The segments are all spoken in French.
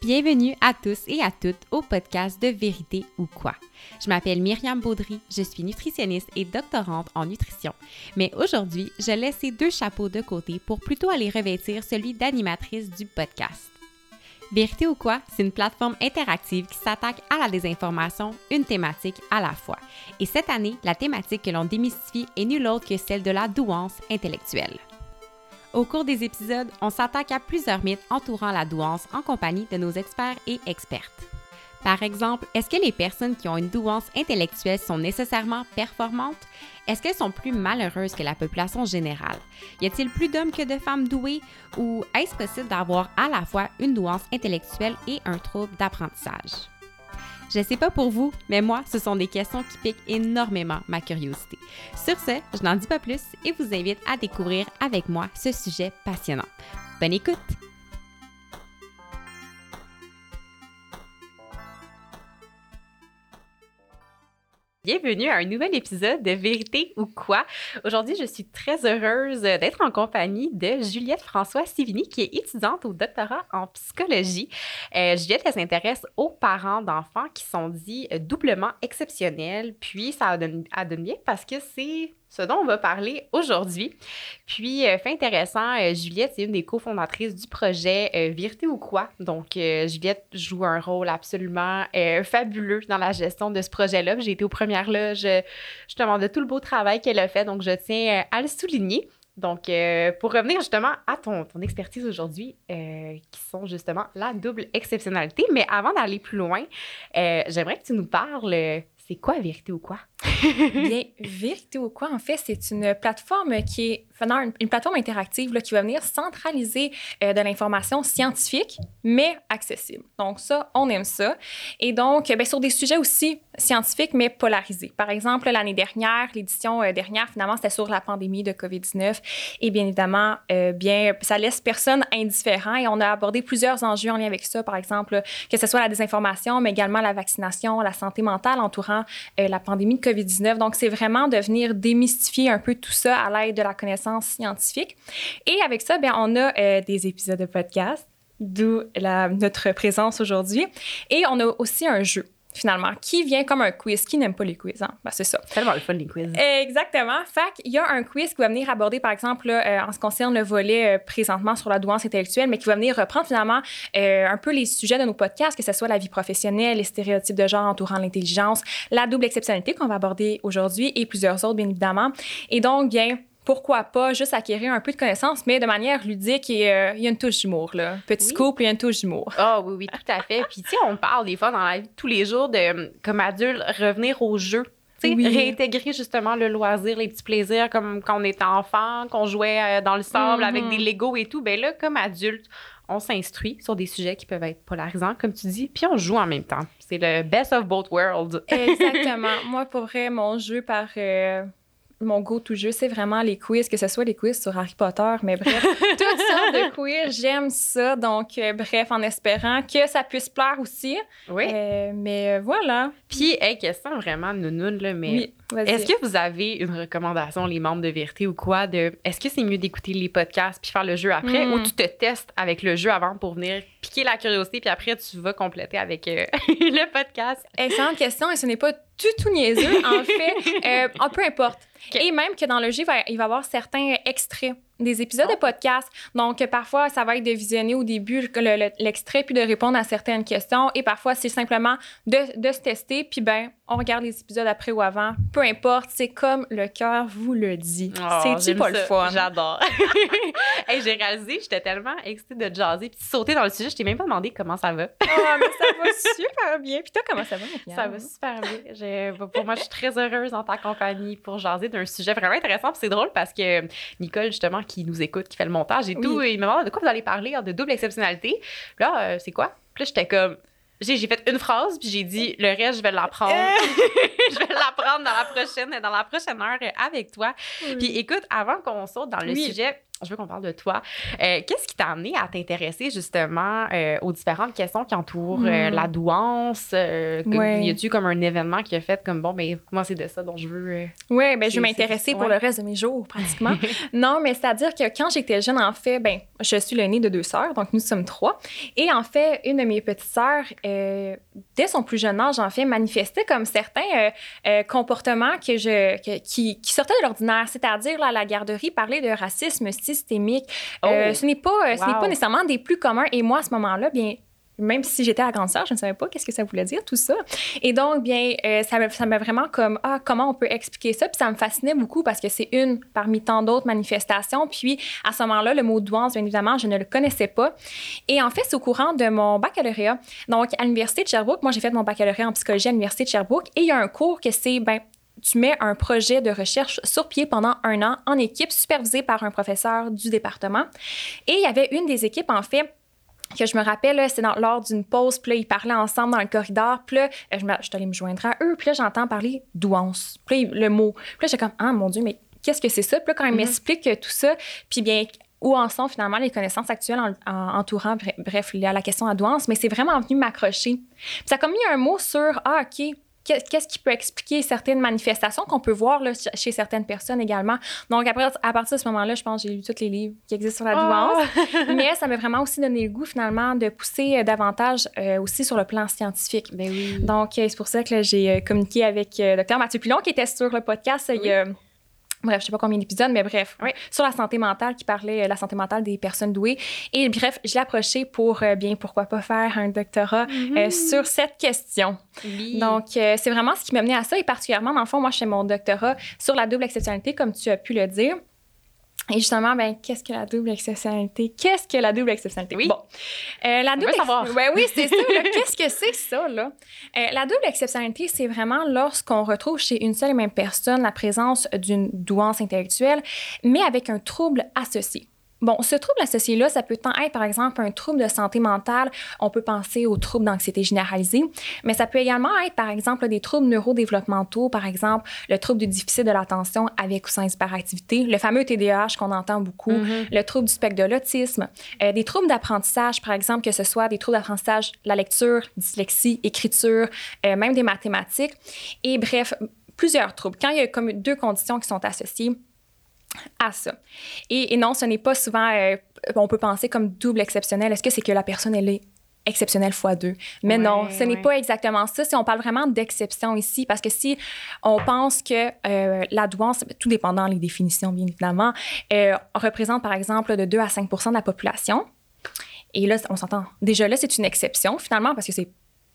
Bienvenue à tous et à toutes au podcast de Vérité ou quoi. Je m'appelle Myriam Baudry, je suis nutritionniste et doctorante en nutrition. Mais aujourd'hui, je laisse ces deux chapeaux de côté pour plutôt aller revêtir celui d'animatrice du podcast. Vérité ou quoi, c'est une plateforme interactive qui s'attaque à la désinformation, une thématique à la fois. Et cette année, la thématique que l'on démystifie est nulle autre que celle de la douance intellectuelle. Au cours des épisodes, on s'attaque à plusieurs mythes entourant la douance en compagnie de nos experts et expertes. Par exemple, est-ce que les personnes qui ont une douance intellectuelle sont nécessairement performantes? Est-ce qu'elles sont plus malheureuses que la population générale? Y a-t-il plus d'hommes que de femmes douées? Ou est-ce possible d'avoir à la fois une douance intellectuelle et un trouble d'apprentissage? Je sais pas pour vous, mais moi, ce sont des questions qui piquent énormément ma curiosité. Sur ce, je n'en dis pas plus et vous invite à découvrir avec moi ce sujet passionnant. Bonne écoute! Bienvenue à un nouvel épisode de Vérité ou quoi? Aujourd'hui, je suis très heureuse d'être en compagnie de Juliette François Sivini, qui est étudiante au doctorat en psychologie. Euh, Juliette, elle s'intéresse aux parents d'enfants qui sont dits doublement exceptionnels. Puis, ça donne, donne bien parce que c'est ce dont on va parler aujourd'hui. Puis, euh, fait intéressant, euh, Juliette, c'est une des cofondatrices du projet euh, ou quoi. Donc, Juliette joue un rôle absolument fabuleux dans la gestion de ce projet-là. J'ai été aux premières loges justement de tout le beau travail qu'elle a fait, donc je tiens à le souligner. Donc, pour revenir justement à ton, ton expertise aujourd'hui, qui sont justement la double exceptionnalité. Mais avant d'aller plus loin, j'aimerais que tu nous parles c'est quoi Vérité ou quoi? Bien, Vérité ou quoi, en fait, c'est une plateforme qui est une, plateforme interactive là, qui va venir centraliser euh, de l'information scientifique, mais accessible. Donc, ça, on aime ça. Et donc, bien, sur des sujets aussi scientifiques, mais polarisés. Par exemple, l'année dernière, l'édition euh, dernière, finalement, c'était sur la pandémie de COVID-19. Et bien évidemment, euh, bien, ça laisse personne indifférent. Et on a abordé plusieurs enjeux en lien avec ça. Par exemple, que ce soit la désinformation, mais également la vaccination, la santé mentale entourant euh, la pandémie de COVID-19. Donc, c'est vraiment de venir démystifier un peu tout ça à l'aide de la connaissance scientifique. Et avec ça, bien, on a euh, des épisodes de podcast, d'où notre présence aujourd'hui. Et on a aussi un jeu finalement, qui vient comme un quiz. Qui n'aime pas les quiz? Hein? Ben, c'est ça. Tellement le fun, les quiz. Exactement. Fait il y a un quiz qui va venir aborder, par exemple, euh, en ce qui concerne le volet euh, présentement sur la douance intellectuelle, mais qui va venir reprendre finalement euh, un peu les sujets de nos podcasts, que ce soit la vie professionnelle, les stéréotypes de genre entourant l'intelligence, la double exceptionnalité qu'on va aborder aujourd'hui et plusieurs autres, bien évidemment. Et donc, bien, pourquoi pas juste acquérir un peu de connaissances, mais de manière ludique et euh, il y a une touche d'humour, là. Petit couple, il y a une touche d'humour. Ah oui, oui, tout à fait. Puis, tu sais, on parle des fois dans la vie de tous les jours de, comme adulte, revenir au jeu. sais, réintégrer justement le loisir, les petits plaisirs comme quand on était enfant, qu'on jouait euh, dans le sable avec mm-hmm. des Legos et tout. Ben là, comme adulte, on s'instruit sur des sujets qui peuvent être polarisants, comme tu dis, puis on joue en même temps. C'est le best of both worlds. Exactement. Moi, pour vrai, mon jeu par, euh, mon go-to jeu, c'est vraiment les quiz, que ce soit les quiz sur Harry Potter, mais bref, toutes sortes de quiz, j'aime ça. Donc, euh, bref, en espérant que ça puisse plaire aussi. Oui. Euh, mais euh, voilà. Puis, hey, question vraiment nounoun, là, mais oui, est-ce que vous avez une recommandation, les membres de Vérité ou quoi, de est-ce que c'est mieux d'écouter les podcasts puis faire le jeu après ou hmm. tu te testes avec le jeu avant pour venir piquer la curiosité puis après tu vas compléter avec le podcast? Excellente question et ce n'est pas tout, tout niaiseux. En fait, peu importe. Et même que dans le jeu, il va, il va y avoir certains extraits des épisodes de ah. podcast. Donc, parfois, ça va être de visionner au début l'extrait puis de répondre à certaines questions. Et parfois, c'est simplement de, de, se tester. Puis, ben, on regarde les épisodes après ou avant. Peu importe, c'est comme le cœur vous le dit. Oh, c'est pas le fun? J'adore. hey, J'ai réalisé, j'étais tellement excitée de jaser puis sauter dans le sujet. Je t'ai même pas demandé comment ça va. oh, mais ça va super bien. Puis toi, comment ça va, Ça va super bien. Pour moi, je suis très heureuse en ta compagnie pour jaser d'un sujet vraiment intéressant. C'est drôle parce que Nicole, justement, qui nous écoute, qui fait le montage et tout. il me demande de quoi vous allez parler, de double exceptionnalité. Là, euh, c'est quoi? Puis là, j'étais comme. J'ai, fait une phrase, puis j'ai dit le reste, je vais l'apprendre. je vais l'apprendre dans la prochaine, dans la prochaine heure avec toi. Puis écoute, avant qu'on saute dans le sujet, je veux qu'on parle de toi. Euh, qu'est-ce qui t'a amené à t'intéresser justement euh, aux différentes questions qui entourent euh, la douance? Ouais. Y a-tu comme un événement qui a fait comme bon, ben moi c'est de ça dont je veux. oui, ben je vais m'intéresser pour le reste de mes jours pratiquement. non, mais c'est-à-dire que quand j'étais jeune, en fait, ben je suis l'aînée de deux sœurs, donc nous sommes trois. Et en fait, une de mes petites sœurs, dès son plus jeune âge, en fait, manifestait comme certains comportements que je, qui, qui, sortaient de l'ordinaire, c'est-à-dire à la garderie, parler de racisme systémique. Euh, oh. ce n'est pas, euh, ce n'est pas nécessairement des plus communs. Et moi, à ce moment-là, bien, même si j'étais à grande sœur, je ne savais pas qu'est-ce que ça voulait dire, tout ça. Et donc, bien, euh, ça m'a vraiment comme, ah, comment on peut expliquer ça? Puis ça me fascinait beaucoup parce que c'est une parmi tant d'autres manifestations. Puis à ce moment-là, le mot douance, bien évidemment, je ne le connaissais pas. Et en fait, c'est au courant de mon baccalauréat. Donc, à l'Université de Sherbrooke, moi, j'ai fait mon baccalauréat en psychologie à l'Université de Sherbrooke. Et il y a un cours que c'est, ben, tu mets un projet de recherche sur pied pendant un an en équipe, supervisé par un professeur du département. Et il y avait une des équipes, en fait, que je me rappelle, c'est lors d'une pause, puis là, ils parlaient ensemble dans le corridor, puis là, je, me, suis allée me joindre à eux, puis là, j'entends parler douance, puis le mot. Puis là, j'étais comme, ah, mon Dieu, mais qu'est-ce que c'est ça? Puis là, quand ils mm-hmm. m'expliquent tout ça, puis bien, où en sont finalement les connaissances actuelles en, entourant, bref, la question à douance, mais c'est vraiment venu m'accrocher. Puis ça a comme mis un mot sur, ah, OK, qu'est-ce qui peut expliquer certaines manifestations qu'on peut voir là, chez certaines personnes également? Donc, après, à partir de ce moment-là, je pense que j'ai lu tous les livres qui existent sur la douance. Oh! Mais ça m'a vraiment aussi donné le goût, finalement, de pousser euh, davantage euh, aussi sur le plan scientifique. Ben oui. Donc, euh, c'est pour ça que j'ai communiqué avec le docteur Mathieu Pilon, qui était sur le podcast il y a bref, je sais pas combien d'épisodes, mais bref, sur la santé mentale, qui parlait de euh, la santé mentale des personnes douées. Et bref, je l'ai approché pour, euh, bien, pourquoi pas faire un doctorat euh, mm-hmm. sur cette question. Donc, c'est vraiment ce qui m'a mené à ça, et particulièrement, dans le fond, moi, je fais mon doctorat sur la double exceptionnalité, comme tu as pu le dire. Et justement, ben, qu'est-ce que la double exceptionnalité? Qu'est-ce que la double exceptionnalité? Oui. Bon. Euh, la double ouais, oui, c'est ça. qu'est-ce que c'est ça, là? Euh, la double exceptionnalité, c'est vraiment lorsqu'on retrouve chez une seule et même personne la présence d'une douance intellectuelle, mais avec un trouble associé. Bon, ce trouble associé-là, ça peut tant être, par exemple, un trouble de santé mentale. On peut penser aux troubles d'anxiété généralisée, mais ça peut également être, par exemple, des troubles neurodéveloppementaux, par exemple, le trouble du déficit de l'attention avec ou sans hyperactivité, le fameux TDAH qu'on entend beaucoup, mm-hmm. le trouble du spectre de l'autisme, euh, des troubles d'apprentissage, par exemple, que ce soit des troubles d'apprentissage, la lecture, dyslexie, écriture, euh, même des mathématiques, et bref, plusieurs troubles. Quand il y a comme deux conditions qui sont associées, à ça. Et, non, ce n'est pas souvent, euh, on peut penser comme double exceptionnel. Est-ce que c'est que la personne, elle est exceptionnelle fois deux? Mais non, ce n'est pas exactement ça. Si on parle vraiment d'exception ici, parce que si on pense que euh, la douance, tout dépendant les définitions, bien évidemment, euh, représente par exemple de 2 à 5% de la population, et là, on s'entend. Déjà là, c'est une exception finalement parce que c'est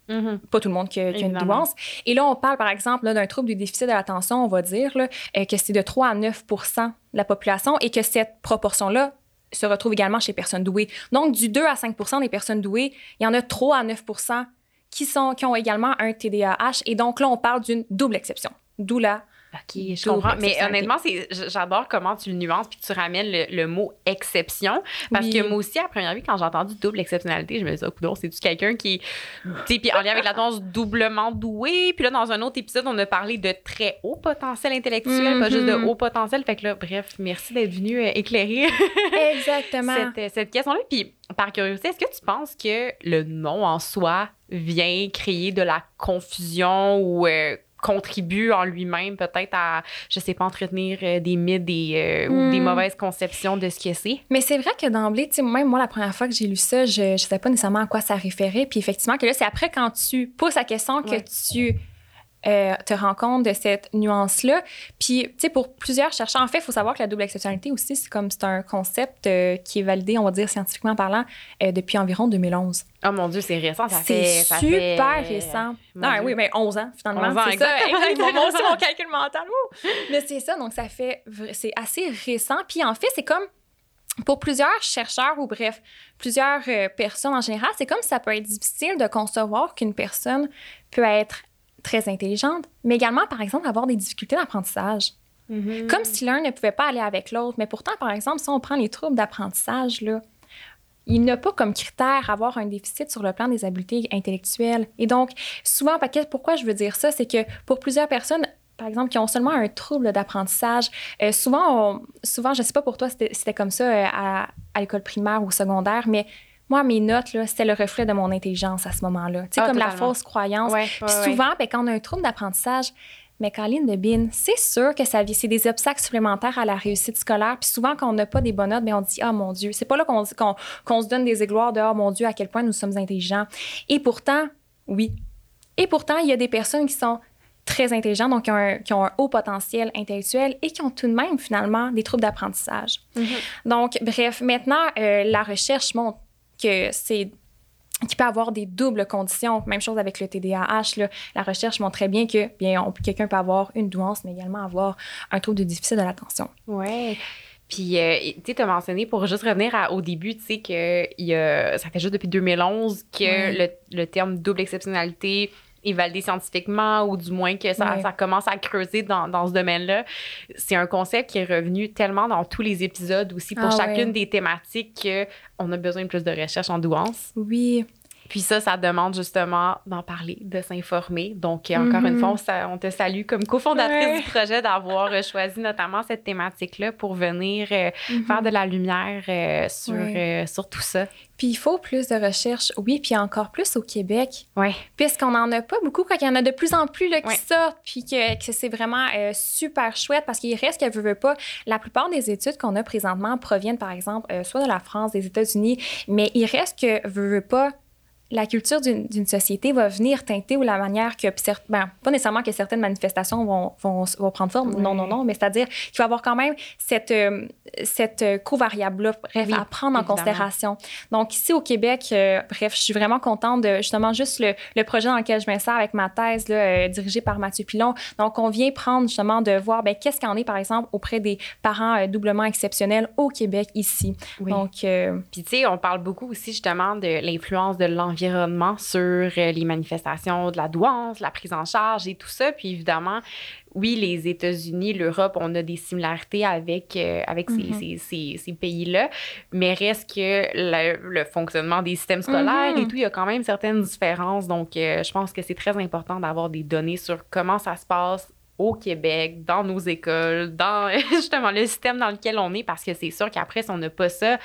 Mm-hmm. Pas tout le monde qui a, une douance. Et là, on parle, par exemple, d'un trouble du déficit de l'attention, on va dire euh, que c'est de 3 à 9% de la population et que cette proportion-là se retrouve également chez les personnes douées. Donc, du 2 à 5% des personnes douées, il y en a 3 à 9% qui, sont, qui ont également un TDAH. Et donc, là, on parle d'une double exception. D'où la OK, je comprends. Mais honnêtement, j'adore comment tu le nuances puis tu ramènes le, mot exception. Parce que moi aussi, à première vue, quand j'ai entendu double exceptionnalité, je me disais, oh, c'est-tu quelqu'un qui. Tu puis en lien avec la tendance doublement doué. Puis là, dans un autre épisode, on a parlé de très haut potentiel intellectuel, pas juste de mm-hmm. haut potentiel. Fait que là, bref, merci d'être venu euh, éclairer. Exactement. cette, euh, cette question-là. Puis par curiosité, est-ce que tu penses que le nom en soi vient créer de la confusion ou. Euh, contribue en lui-même peut-être à, je sais pas, entretenir euh, des mythes des, euh, ou des hmm. mauvaises conceptions de ce que c'est. Mais c'est vrai que d'emblée, tu sais, même moi, la première fois que j'ai lu ça, je ne savais pas nécessairement à quoi ça référait. Puis effectivement, que là, c'est après quand tu poses la question que tu euh, te rends compte de cette nuance-là. Puis, tu sais, pour plusieurs chercheurs, en fait, il faut savoir que la double exceptionnalité aussi, c'est comme c'est un concept euh, qui est validé, on va dire scientifiquement parlant, euh, depuis environ 2011. Oh mon Dieu, c'est récent, ça C'est super récent. Ah, oui, mais 11 ans, finalement. 11 ans, c'est ça. Moi aussi, mon calcul mental. Mais c'est ça, donc ça fait... C'est assez récent. Puis en fait, c'est comme pour plusieurs chercheurs ou bref, plusieurs personnes en général, c'est comme ça peut être difficile de concevoir qu'une personne peut être très intelligente, mais également, par exemple, avoir des difficultés d'apprentissage. Mm-hmm. Comme si l'un ne pouvait pas aller avec l'autre. Mais pourtant, par exemple, si on prend les troubles d'apprentissage, là, il n'a pas comme critère avoir un déficit sur le plan des habiletés intellectuelles. Et donc, souvent, pourquoi je veux dire ça, c'est que pour plusieurs personnes, par exemple, qui ont seulement un trouble d'apprentissage. Euh, souvent, souvent, je ne sais pas pour toi, c'était comme ça euh, à, à l'école primaire ou secondaire, mais moi, mes notes, c'était le reflet de mon intelligence à ce moment-là. Tu sais, ah, comme la fausse croyance. Puis souvent, ben, quand on a un trouble d'apprentissage, mais Caroline de Bin, c'est sûr que ça c'est des obstacles supplémentaires à la réussite scolaire. Puis souvent, quand on n'a pas des bonnes notes, bien, on dit Ah mon Dieu. C'est pas là qu'on se donne des égloires de Ah mon Dieu, à quel point nous sommes intelligents. Et pourtant, oui. Et pourtant, il y a des personnes qui sont très intelligents, donc qui ont, un, haut potentiel intellectuel et qui ont tout de même finalement des troubles d'apprentissage. Mm-hmm. Donc, bref, maintenant, euh, la recherche montre que c'est qui peut avoir des doubles conditions. Même chose avec le TDAH. La recherche montre très bien que bien quelqu'un peut avoir une douance, mais également avoir un trouble de déficit de l'attention. Oui. Puis, euh, tu as mentionné, pour juste revenir au début, tu sais, que y a, ça fait juste depuis 2011 que le, le, terme double exceptionnalité est validé scientifiquement ou du moins que ça, ça commence à creuser dans, dans ce domaine-là. C'est un concept qui est revenu tellement dans tous les épisodes aussi pour ah chacune des thématiques qu'on a besoin de plus de recherche en douance. Oui. Puis ça, ça demande justement d'en parler, de s'informer. Donc, encore une mm-hmm. fois, on, te salue comme cofondatrice du projet d'avoir euh, choisi notamment cette thématique-là pour venir euh, mm-hmm. faire de la lumière euh, sur, sur tout ça. Puis il faut plus de recherche, oui, puis encore plus au Québec. Oui. Puisqu'on n'en a pas beaucoup, quand il y en a de plus en plus là, qui sortent, puis que, que c'est vraiment super chouette parce qu'il reste qu'elle veut, veut pas. La plupart des études qu'on a présentement proviennent, par exemple, soit de la France, des États-Unis, mais il reste que veut, veut pas la culture d'une société va venir teinter ou la manière que, ben, pas nécessairement que certaines manifestations vont, vont, vont prendre forme, non, non, non, mais c'est-à-dire qu'il va y avoir quand même cette, euh, cette covariable-là, bref, à prendre en considération. Donc, ici au Québec, euh, bref, je suis vraiment contente de justement juste le, le projet dans lequel je m'insère avec ma thèse, là, euh, dirigée par Mathieu Pilon. Donc, on vient prendre justement de voir, ben, qu'est-ce qu'on est, par exemple, auprès des parents doublement exceptionnels au Québec ici. Donc, puis, tu sais, on parle beaucoup aussi justement de l'influence de l'environnement sur euh, les manifestations de la douance, la prise en charge et tout ça. Puis évidemment, oui, les États-Unis, l'Europe, on a des similarités avec, euh, avec ces, mm-hmm. ces, pays-là, mais reste que le, fonctionnement des systèmes scolaires et mm-hmm. tout, il y a quand même certaines différences. Donc, euh, je pense que c'est très important d'avoir des données sur comment ça se passe au Québec, dans nos écoles, dans justement le système dans lequel on est, parce que c'est sûr qu'après, si on n'a pas ça,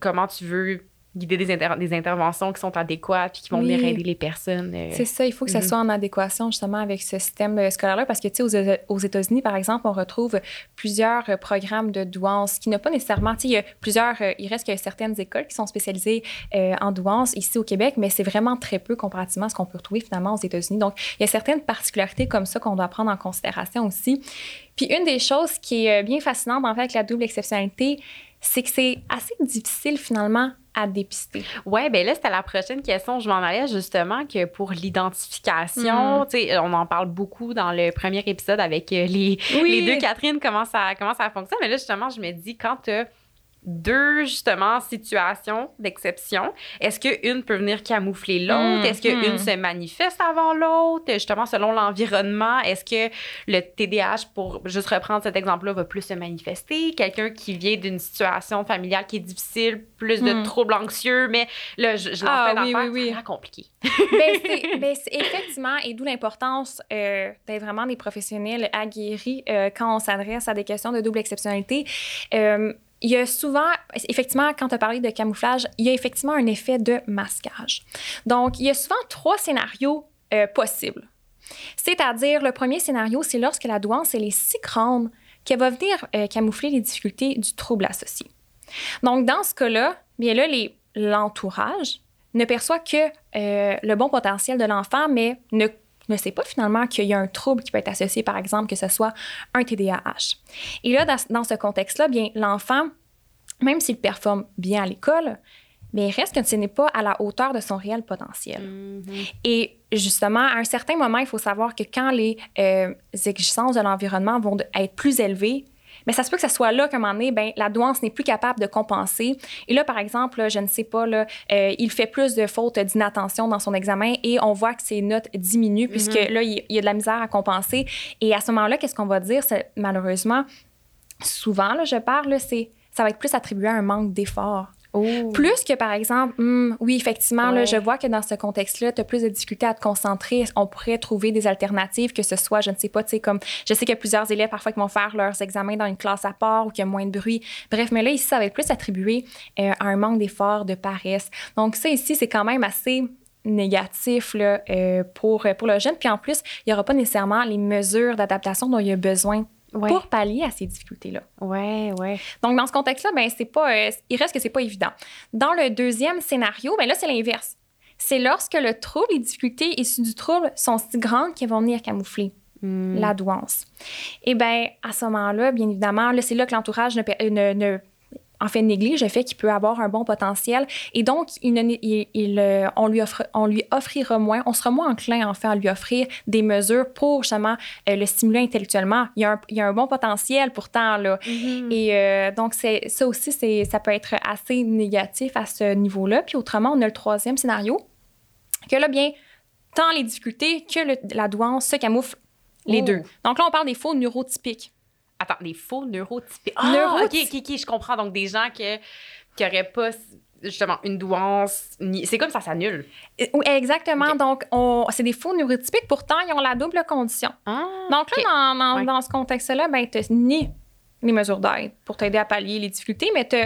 comment tu veux guider des, des, interventions qui sont adéquates puis qui vont venir aider les personnes. Euh. C'est ça, il faut que ça mhm. soit en adéquation justement avec ce système euh, scolaire-là parce que, tu sais, aux, États-Unis, par exemple, on retrouve plusieurs euh, programmes de douance qui n'ont pas nécessairement, tu sais, il y a plusieurs, il reste que certaines écoles qui sont spécialisées en douance ici au Québec, mais c'est vraiment très peu comparativement à ce qu'on peut retrouver finalement aux États-Unis. Donc, il y a certaines particularités comme ça qu'on doit prendre en considération aussi. Puis une des choses qui est bien fascinante en fait avec la double exceptionnalité, c'est que c'est assez difficile finalement à dépister? Oui, bien là, c'était la prochaine question. Je m'en allais justement que pour l'identification, mm. tu sais, on en parle beaucoup dans le premier épisode avec euh, les, les deux Catherine, comment ça, comment ça fonctionne. Mais là, justement, je me dis, quand tu deux, justement, situations d'exception. Est-ce qu'une peut venir camoufler l'autre? Est-ce qu'une hmm. se manifeste avant l'autre? Justement, selon l'environnement, est-ce que le TDAH, pour juste reprendre cet exemple-là, va plus se manifester? Quelqu'un qui vient d'une situation familiale qui est difficile, plus de hmm. troubles anxieux, mais là, je, je ah, oui, oui, oui. c'est compliqué. ben, ben effectivement, et d'où l'importance euh, d'être vraiment des professionnels aguerris euh, quand on s'adresse à des questions de double exceptionnalité. Euh, il y a souvent, effectivement, quand tu as parlé de camouflage, il y a effectivement un effet de masquage. Donc, il y a souvent trois scénarios euh, possibles. C'est-à-dire, le premier scénario, c'est lorsque la douance elle est si grande qu'elle va venir euh, camoufler les difficultés du trouble associé. Donc, dans ce cas-là, bien là, l'entourage ne perçoit que euh, le bon potentiel de l'enfant, mais ne ne sait pas finalement qu'il y a un trouble qui peut être associé, par exemple, que ce soit un TDAH. Et là, dans, ce contexte-là, bien, l'enfant, même s'il performe bien à l'école, mais il reste que ce n'est pas à la hauteur de son réel potentiel. Mm-hmm. Et justement, à un certain moment, il faut savoir que quand les euh, exigences de l'environnement vont être plus élevées, mais ça se peut que ça soit là qu'à un moment donné, ben, la douance n'est plus capable de compenser. Et là, par exemple, je ne sais pas, là, euh, il fait plus de fautes d'inattention dans son examen et on voit que ses notes diminuent puisque mm-hmm. là, il, y a de la misère à compenser. Et à ce moment-là, qu'est-ce qu'on va dire? Malheureusement, souvent, là, je parle, c'est ça va être plus attribué à un manque d'effort Oh. Plus que, par exemple, hmm, oui, effectivement, là, je vois que dans ce contexte-là, tu as plus de difficultés à te concentrer. On pourrait trouver des alternatives, que ce soit, je ne sais pas, tu sais, comme, je sais qu'il y a plusieurs élèves parfois qui vont faire leurs examens dans une classe à part ou qu'il y a moins de bruit. Bref, mais là, ici, ça va être plus attribué euh, à un manque d'effort, de paresse. Donc, ça, ici, c'est quand même assez négatif là, euh, pour, pour le jeune. Puis en plus, il n'y aura pas nécessairement les mesures d'adaptation dont il a besoin Ouais. pour pallier à ces difficultés-là. Ouais, ouais. Donc, dans ce contexte-là, ben, c'est pas, euh, il reste que c'est pas évident. Dans le deuxième scénario, ben là, c'est l'inverse. C'est lorsque le trouble, les difficultés issues du trouble sont si grandes qu'elles vont venir camoufler Hmm. la douance. Et bien, à ce moment-là, bien évidemment, là, c'est là que l'entourage ne, pe- ne- ne- en fait, néglige le fait qu'il peut avoir un bon potentiel. Et donc, il ne- il- il, euh, on, lui offre, on lui offrira moins, on sera moins enclin, en fait, à lui offrir des mesures pour, justement, euh, le stimuler intellectuellement. Il y, a un, il y a un bon potentiel, pourtant, là. Mhm. Et euh, donc, ça aussi, ça peut être assez négatif à ce niveau-là. Puis autrement, on a le troisième scénario, que là, bien, tant les difficultés que le- la douance se camouflent les Oh. deux. Donc là, on parle des faux neurotypiques. Attends, des faux neurotypiques. Ah, Neuroty- ok, ok, ok, je comprends. Donc, des gens que, qui n'auraient pas, justement, une douance. ni- C'est comme ça s'annule. Oui, exactement. Donc, on, c'est des faux neurotypiques, pourtant, ils ont la double condition. Ah, Donc là, dans, dans- Ouais. dans ce contexte-là, ben, tu ni les mesures d'aide pour t'aider à pallier les difficultés, mais tu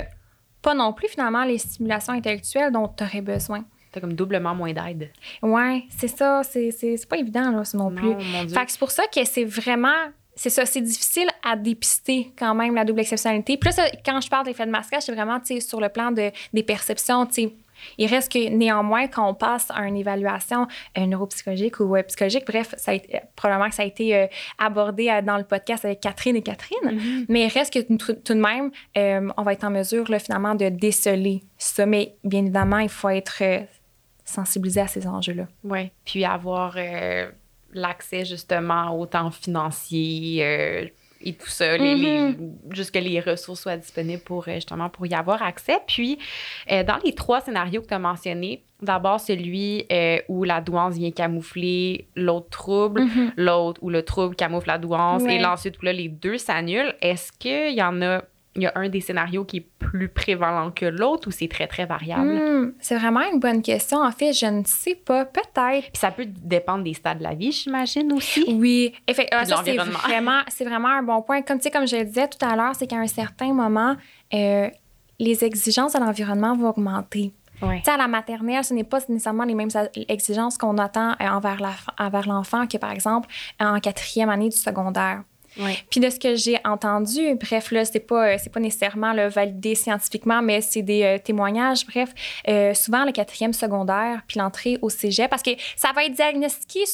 pas non plus, finalement, les stimulations intellectuelles dont tu aurais besoin. T'as comme doublement moins d'aide. Ouais, c'est ça. C'est, pas évident, là, non plus. Non, mon Dieu. Fait que c'est pour ça que c'est vraiment. C'est ça, c'est difficile à dépister quand même la double exceptionnalité. Puis là, ça, quand je parle d'effet de masquage, c'est vraiment sur le plan de, des perceptions. tu sais. Il reste que néanmoins, quand on passe à une évaluation euh, neuropsychologique ou euh, psychologique, bref, ça a été- probablement que ça a été euh, abordé euh, dans le podcast avec Catherine et Catherine, Mhm. mais il reste que tout, de même, euh, on va être en mesure là, finalement de déceler ça. Mais bien évidemment, il faut être euh, sensibilisé à ces enjeux-là. Ouais. Puis avoir euh, l'accès justement au temps financier euh, et tout ça, les, que les ressources soient disponibles pour euh, justement pour y avoir accès. Puis euh, dans les trois scénarios que tu as mentionnés, d'abord celui euh, où la douance vient camoufler l'autre trouble, l'autre où le trouble camoufle la douance, Ouais. et là, ensuite où là les deux s'annulent. Est-ce qu'il y en a il y a un des scénarios qui est plus prévalent que l'autre ou c'est très, très variable? Hmm, c'est vraiment une bonne question. En fait, je ne sais pas. Peut-être. Puis ça peut dépendre des stades de la vie, j'imagine aussi. Oui, effect- ah, c'est vraiment, c'est vraiment un bon point. Comme, tu sais, comme je le disais tout à l'heure, c'est qu'à un certain moment, euh, les exigences de l'environnement vont augmenter. Ouais. Tu sais, à la maternelle, ce n'est pas nécessairement les mêmes exigences qu'on attend euh, envers l'enfant que, par exemple, en quatrième année du secondaire. Ouais. Puis de ce que j'ai entendu, bref, là, c'est pas, euh, c'est pas nécessairement là, validé scientifiquement, mais c'est des euh, témoignages. Bref, euh, souvent le quatrième secondaire, puis l'entrée au cégep, parce que ça va être diagnostiqué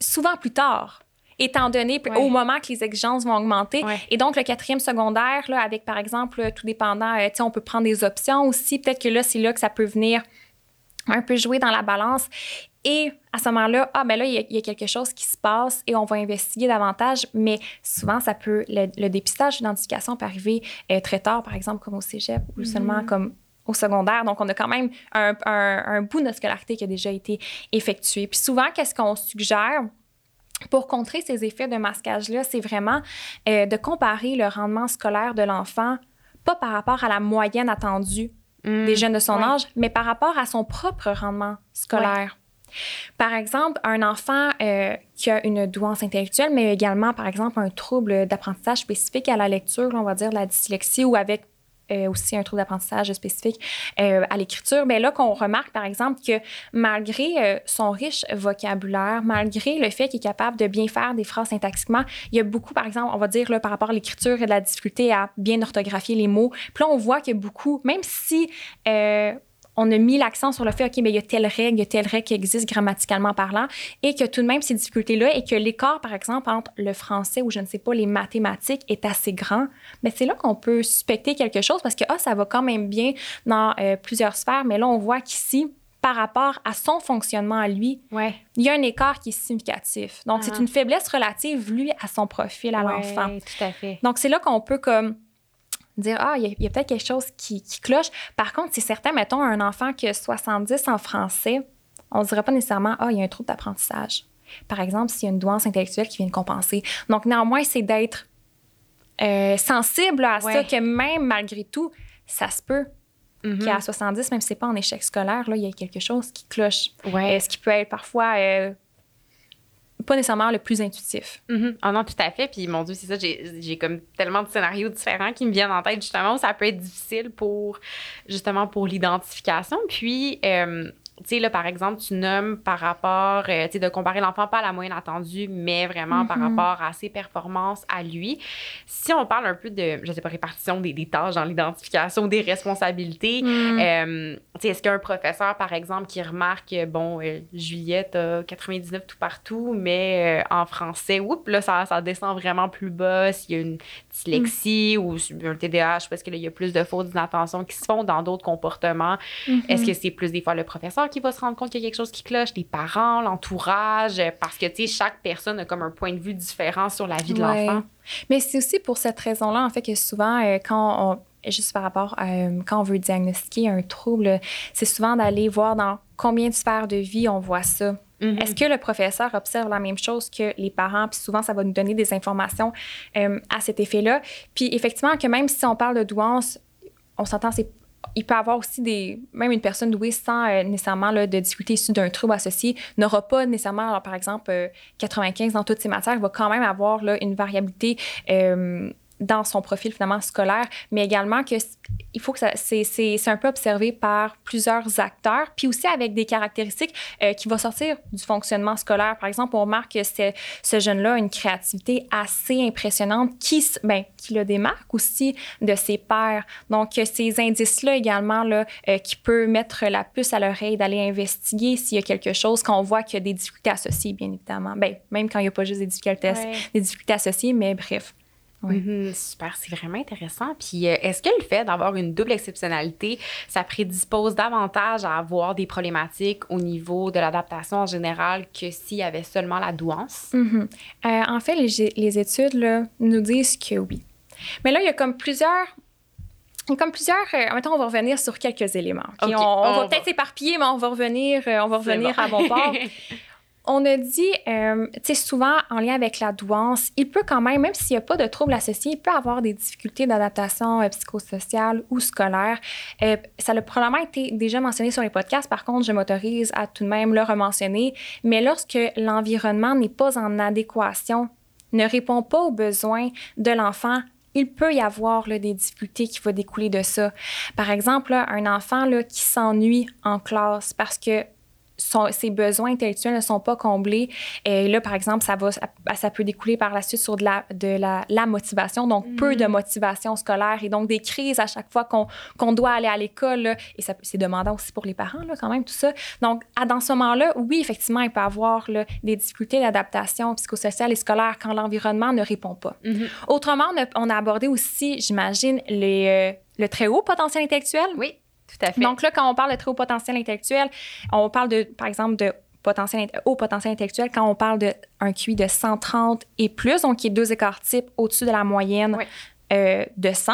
souvent plus tard. Étant donné Ouais. au moment que les exigences vont augmenter. Ouais. Et donc, le quatrième secondaire, là, avec par exemple, tout dépendant, euh, on peut prendre des options aussi. Peut-être que là, c'est là que ça peut venir un peu jouer dans la balance. Et à ce moment-là, ah ben là, il y, a- il y a quelque chose qui se passe et on va investiguer davantage. Mais souvent, ça peut, le, le dépistage, l'identification peut arriver euh, très tard, par exemple, comme au cégep ou seulement comme au secondaire. Donc, on a quand même un, un- un bout de notre scolarité qui a déjà été effectué. Puis souvent, qu'est-ce qu'on suggère? Pour contrer ces effets de masquage-là, c'est vraiment euh, de comparer le rendement scolaire de l'enfant, pas par rapport à la moyenne attendue Mm. des jeunes de son Ouais. âge, mais par rapport à son propre rendement scolaire. Par exemple, un enfant euh, qui a une douance intellectuelle, mais également, par exemple, un trouble d'apprentissage spécifique à la lecture, on va dire la dyslexie, ou avec euh, aussi un trouble d'apprentissage spécifique euh, à l'écriture, bien là qu'on remarque, par exemple, que malgré son riche vocabulaire, malgré le fait qu'il est capable de bien faire des phrases syntaxiquement, il y a beaucoup, par exemple, on va dire, là, par rapport à l'écriture, de la difficulté à bien orthographier les mots. Puis là, on voit a beaucoup, même si on a mis l'accent sur le fait, OK, mais il y a telle règle, il y a telle règle qui existe grammaticalement parlant, et que tout de même ces difficultés-là, et que l'écart, par exemple, entre le français ou je ne sais pas, les mathématiques est assez grand, mais c'est là qu'on peut suspecter quelque chose parce que, ah, ça va quand même bien dans euh, plusieurs sphères, mais là, on voit qu'ici, par rapport à son fonctionnement à lui, Ouais. il y a un écart qui est significatif. Donc, c'est Ah. une faiblesse relative, lui, à son profil, à Ouais, l'enfant. Tout à fait. Donc, c'est là qu'on peut comme dire, ah, il y a, il y a peut-être quelque chose qui, qui cloche. Par contre, c'est certain, mettons, un enfant qui a 70 en français, on ne dirait pas nécessairement, ah, il y a un trouble d'apprentissage. Par exemple, s'il y a une douance intellectuelle qui vient de compenser. Donc, néanmoins, c'est d'être euh, sensible à ça, que même malgré tout, ça se peut. qui est à 70, même si c'est pas en échec scolaire, là, il y a quelque chose qui cloche. Ouais. Euh, ce qui peut être parfois euh, pas nécessairement le plus intuitif. Ah non, tout à fait. Puis mon Dieu, c'est ça, j'ai j'ai comme tellement de scénarios différents qui me viennent en tête, justement, où ça peut être difficile pour, justement, pour l'identification. Puis, euh, tu sais, là, par exemple, tu nommes par rapport, euh, tu sais, de comparer l'enfant pas à la moyenne attendue, mais vraiment par Mhm. rapport à ses performances à lui. Si on parle un peu de, je sais pas, répartition des, des tâches dans l'identification, des responsabilités, Mm. euh, tu sais, est-ce qu'un professeur, par exemple, qui remarque, euh, bon, euh, Juliette a 99 tout partout, mais en français, oups, là, ça, ça descend vraiment plus bas. S'il y a une dyslexie ou un TDAH, parce que là, il y a plus de fautes d'inattention qui se font dans d'autres comportements? Mhm. Est-ce que c'est plus des fois le professeur qui va se rendre compte qu'il y a quelque chose qui cloche, les parents, l'entourage, euh, parce que, tu sais, chaque personne a comme un point de vue différent sur la vie de Ouais. l'enfant. Mais c'est aussi pour cette raison-là, en fait, que souvent, euh, quand on, juste par rapport à euh, quand on veut diagnostiquer un trouble, c'est souvent d'aller voir dans combien de sphères de vie on voit ça. Mhm. Est-ce que le professeur observe la même chose que les parents? Puis souvent, ça va nous donner des informations euh, à cet effet-là. Puis effectivement, que même si on parle de douance, on s'entend, c'est il peut avoir aussi des. Même une personne douée sans euh, nécessairement là, de difficultés issues d'un trouble associé n'aura pas nécessairement, alors, par exemple, euh, 95 dans toutes ses matières, va quand même avoir là, une variabilité. euh, dans son profil finalement scolaire, mais également que il faut que ça c'est c'est c'est un peu observé par plusieurs acteurs, puis aussi avec des caractéristiques euh, qui vont sortir du fonctionnement scolaire. Par exemple, on remarque que c'est- ce jeune-là a une créativité assez impressionnante qui ben, qui le démarque aussi de ses pairs. Donc ces indices-là également là euh, qui peut mettre la puce à l'oreille d'aller investiguer s'il y a quelque chose quand on voit qu'il y a des difficultés associées, bien évidemment. Ben même quand il n'y a pas juste des difficultés Ouais. des difficultés associées, mais bref. Mhm, super, c'est vraiment intéressant. Puis euh, est-ce que le fait d'avoir une double exceptionnalité, ça prédispose davantage à avoir des problématiques au niveau de l'adaptation en général que s'il y avait seulement la douance? Euh, en fait, les, les études là, nous disent que oui. Mais là, il y a comme plusieurs. Comme plusieurs, euh, mettons, on va revenir sur quelques éléments. On, on on va va. peut-être s'éparpiller, mais on va revenir, euh, on va revenir bon. à bon port. On a dit, euh, tu sais, souvent en lien avec la douance, il peut quand même, même s'il n'y a pas de trouble associé, il peut avoir des difficultés d'adaptation euh, psychosociale ou scolaire. Euh, ça a probablement été déjà mentionné sur les podcasts. Par contre, je m'autorise à tout de même le rementionner. Mais lorsque l'environnement n'est pas en adéquation, ne répond pas aux besoins de l'enfant, il peut y avoir des difficultés qui vont découler de ça. Par exemple, un enfant là, qui s'ennuie en classe parce que son- ses besoins intellectuels ne sont pas comblés. Et là, par exemple, ça, va, ça peut découler par la suite sur de la, de la, la motivation, donc peu de motivation scolaire et donc des crises à chaque fois qu'on qu'on doit aller à l'école. Et c'est demandant aussi pour les parents, là, quand même, tout ça. Donc, à, dans ce moment-là, oui, effectivement, il peut y avoir là, des difficultés d'adaptation psychosociale et scolaire quand l'environnement ne répond pas. Mhm. Autrement, on a, on a abordé aussi, j'imagine, les, euh, le très haut potentiel intellectuel. Oui, tout à fait. Donc là, quand on parle de très haut potentiel intellectuel, on parle de, par exemple, de potentiel, haut potentiel intellectuel quand on parle d'un QI de 130 et plus, donc qui est deux écarts types au-dessus de la moyenne Oui. euh, de 100.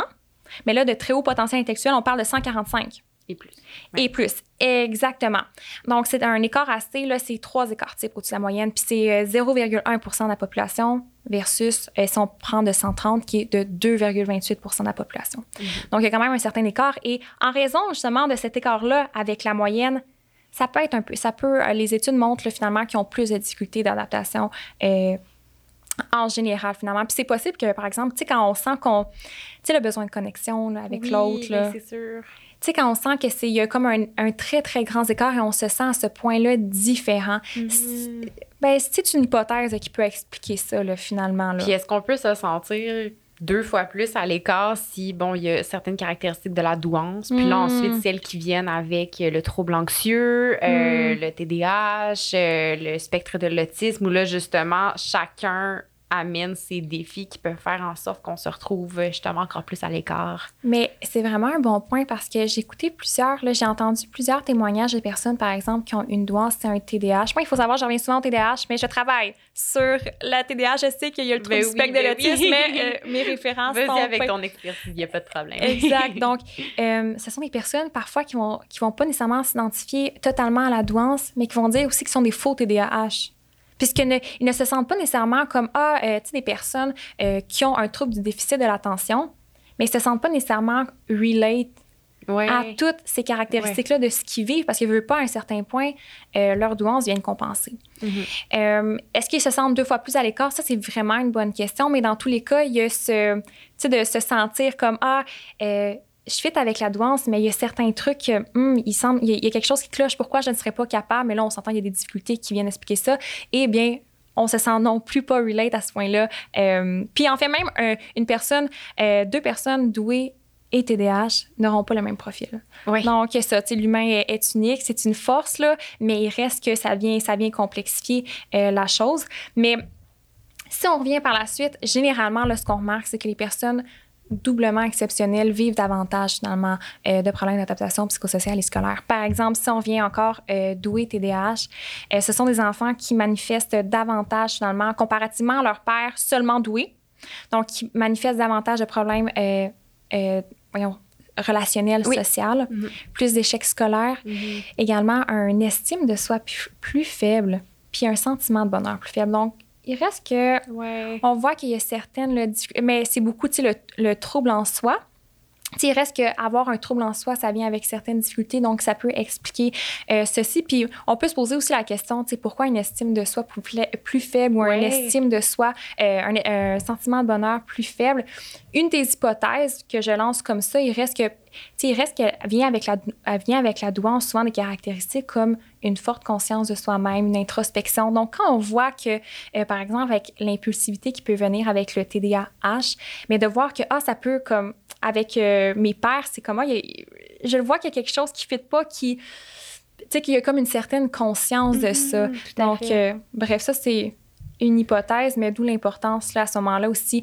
Mais là, de très haut potentiel intellectuel, on parle de 145 Et plus. Ouais. et plus. Exactement. Donc, c'est un écart assez, là, c'est trois écarts types au-dessus de la moyenne. Puis c'est euh, 0,1% de la population versus, euh, si on prend de 130, qui est de 2,28% de la population. Donc, il y a quand même un certain écart. Et en raison, justement, de cet écart-là avec la moyenne, ça peut être un peu, ça peut, euh, les études montrent là, finalement qu'ils ont plus de difficultés d'adaptation euh, en général, finalement. Puis c'est possible que, par exemple, tu sais, quand on sent qu'on, tu sais, le besoin de connexion là, avec Oui, l'autre, là, c'est sûr. Tu sais, quand on sent que c'est il y a comme un, un très, très grand écart et on se sent à ce point-là différent, Mhm. ben, c'est une hypothèse qui peut expliquer ça, là, finalement. Là. Puis est-ce qu'on peut se sentir deux fois plus à l'écart si, bon, il y a certaines caractéristiques de la douance, puis là, Mm. ensuite, celles qui viennent avec euh, le trouble anxieux, euh, Mm. le TDAH, euh, le spectre de l'autisme, où là, justement, chacun amène ses défis qui peuvent faire en sorte qu'on se retrouve euh, justement encore plus à l'écart. Mais c'est vraiment un bon point parce que j'ai écouté plusieurs, j'ai entendu plusieurs témoignages de personnes, par exemple, qui ont une douance, c'est un TDAH. Moi, il faut savoir, je reviens souvent au TDAH, mais je travaille sur la TDAH. Je sais qu'il y a le trouble Ben du oui, spectre ben de l'autisme, oui. mais euh, mes références Vas-y avec ton expertise, il n'y a pas de problème. Exact. Donc, euh, ce sont des personnes parfois qui vont, qui vont pas nécessairement s'identifier totalement à la douance, mais qui vont dire aussi qu'ils sont des faux TDAH. Puisqu'ils ne, ils ne se sentent pas nécessairement comme, ah, euh, tu sais, des personnes euh, qui ont un trouble du déficit de l'attention, mais ils se sentent pas nécessairement relate à toutes ces caractéristiques-là de ce qu'ils vivent parce qu'ils ne veulent pas, à un certain point, euh, leur douance vienne compenser. Mm-hmm. Est-ce qu'ils se sentent deux fois plus à l'écart? Ça, c'est vraiment une bonne question, mais dans tous les cas, il y a ce, de se sentir comme, ah, je fit avec la douance, mais il y a certains trucs, hmm, il semble, il y, a, quelque chose qui cloche. Pourquoi je ne serais pas capable? Mais là, on s'entend, il y a des difficultés qui viennent expliquer ça. Eh bien, on se sent non plus pas relate à ce point-là. puis en fait, même une personne, deux personnes douées et TDAH n'auront pas le même profil. Donc, ça, l'humain est, unique, c'est une force, là, mais il reste que ça vient, ça vient complexifier euh, la chose. Mais si on revient par la suite, généralement, là, ce qu'on remarque, c'est que les personnes doublement exceptionnelles vivent davantage finalement euh, de problèmes d'adaptation psychosociale et scolaire. Par exemple, si on vient encore euh, doué TDAH, euh, ce sont des enfants qui manifestent davantage finalement comparativement à leur père seulement doué. Donc, qui manifestent davantage de problèmes voyons, relationnel, social, mhm. plus d'échecs scolaires, mhm. également un estime de soi plus, faible, puis un sentiment de bonheur plus faible. Donc, il reste que, on voit qu'il y a certaines, mais c'est beaucoup, le, le trouble en soi, il reste qu'avoir un trouble en soi, ça vient avec certaines difficultés, donc ça peut expliquer euh, ceci. Puis on peut se poser aussi la question, pourquoi une estime de soi plus, faible ou une estime de soi, euh, un, sentiment de bonheur plus faible? Une des hypothèses que je lance comme ça, il reste que il reste qu'elle vient avec la, vient avec la douance souvent des caractéristiques comme une forte conscience de soi-même, une introspection. Donc, quand on voit que, euh, par exemple, avec l'impulsivité qui peut venir avec le TDAH, mais de voir que, ah, ça peut, comme, avec euh, mes pères, c'est comment, je le vois qu'il y a quelque chose qui ne fit pas, qui, tu sais, qu'il y a comme une certaine conscience de ça. Mhm, Donc, euh, bref, ça, c'est une hypothèse, mais d'où l'importance, là, à ce moment-là aussi,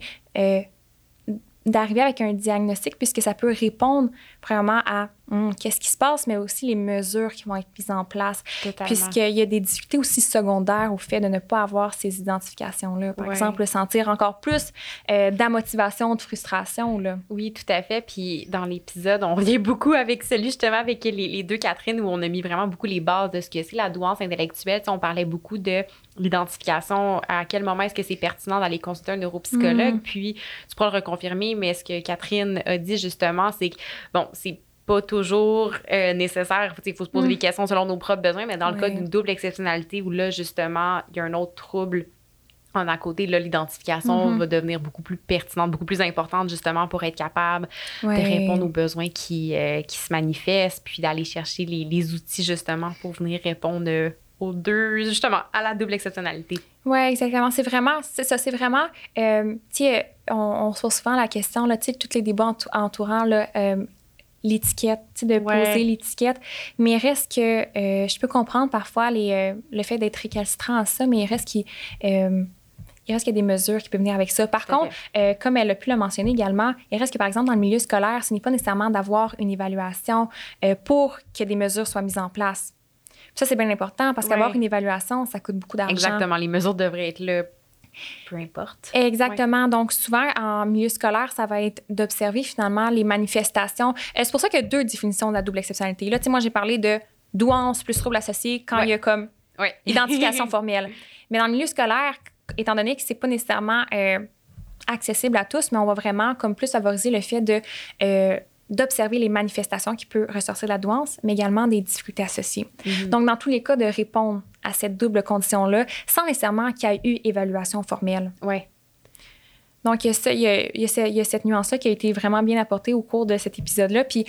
d'arriver avec un diagnostic puisque ça peut répondre vraiment à hum, qu'est-ce qui se passe, mais aussi les mesures qui vont être mises en place. Puisqu'il y a des difficultés aussi secondaires au fait de ne pas avoir ces identifications-là. Par exemple, sentir encore plus euh, d'amotivation, de frustration. Là. Oui, tout à fait. Puis dans l'épisode, on revient beaucoup avec celui justement avec les, deux Catherine où on a mis vraiment beaucoup les bases de ce que c'est la douance intellectuelle. on parlait beaucoup de l'identification, à quel moment est-ce que c'est pertinent d'aller consulter un neuropsychologue. Mm. Puis tu pourras le reconfirmer, mais ce que Catherine a dit justement, c'est que, bon, c'est pas toujours euh, nécessaire. Il faut se poser mm. des questions selon nos propres besoins, mais dans le cas d'une double exceptionnalité où là, justement, il y a un autre trouble en à côté, là, l'identification mm-hmm. va devenir beaucoup plus pertinente, beaucoup plus importante, justement, pour être capable de répondre aux besoins qui, euh, qui se manifestent, puis d'aller chercher les, les, outils, justement, pour venir répondre euh, aux deux, justement, à la double exceptionnalité. Oui, exactement. C'est vraiment, c'est ça, c'est vraiment, euh, tu sais, on, on, se pose souvent la question, là, tu sais, tous les débats entourant là, l'étiquette, de poser l'étiquette. Mais il reste que, euh, je peux comprendre parfois les, le fait d'être récalcitrant à ça, mais il reste qu'il il reste qu'il y a des mesures qui peuvent venir avec ça. Par contre, comme elle a pu le mentionner également, il reste que, par exemple, dans le milieu scolaire, ce n'est pas nécessairement d'avoir une évaluation pour que des mesures soient mises en place. Ça, c'est bien important parce qu'avoir une évaluation, ça coûte beaucoup d'argent. Exactement. Les mesures devraient être là peu importe. Exactement. Donc, souvent, en milieu scolaire, ça va être d'observer finalement les manifestations. Euh, c'est pour ça qu'il y a deux définitions de la double exceptionnalité. Là, tu sais, moi, j'ai parlé de douance plus trouble associé quand il y a comme identification formelle. Mais dans le milieu scolaire, étant donné que c'est pas nécessairement euh, accessible à tous, mais on va vraiment comme plus favoriser le fait de euh, d'observer les manifestations qui peuvent ressortir de la douance, mais également des difficultés associées. Mhm. Donc, dans tous les cas, de répondre à cette double condition-là sans nécessairement qu'il y ait eu évaluation formelle. Oui. Donc, il y a, cette nuance-là qui a été vraiment bien apportée au cours de cet épisode-là. Puis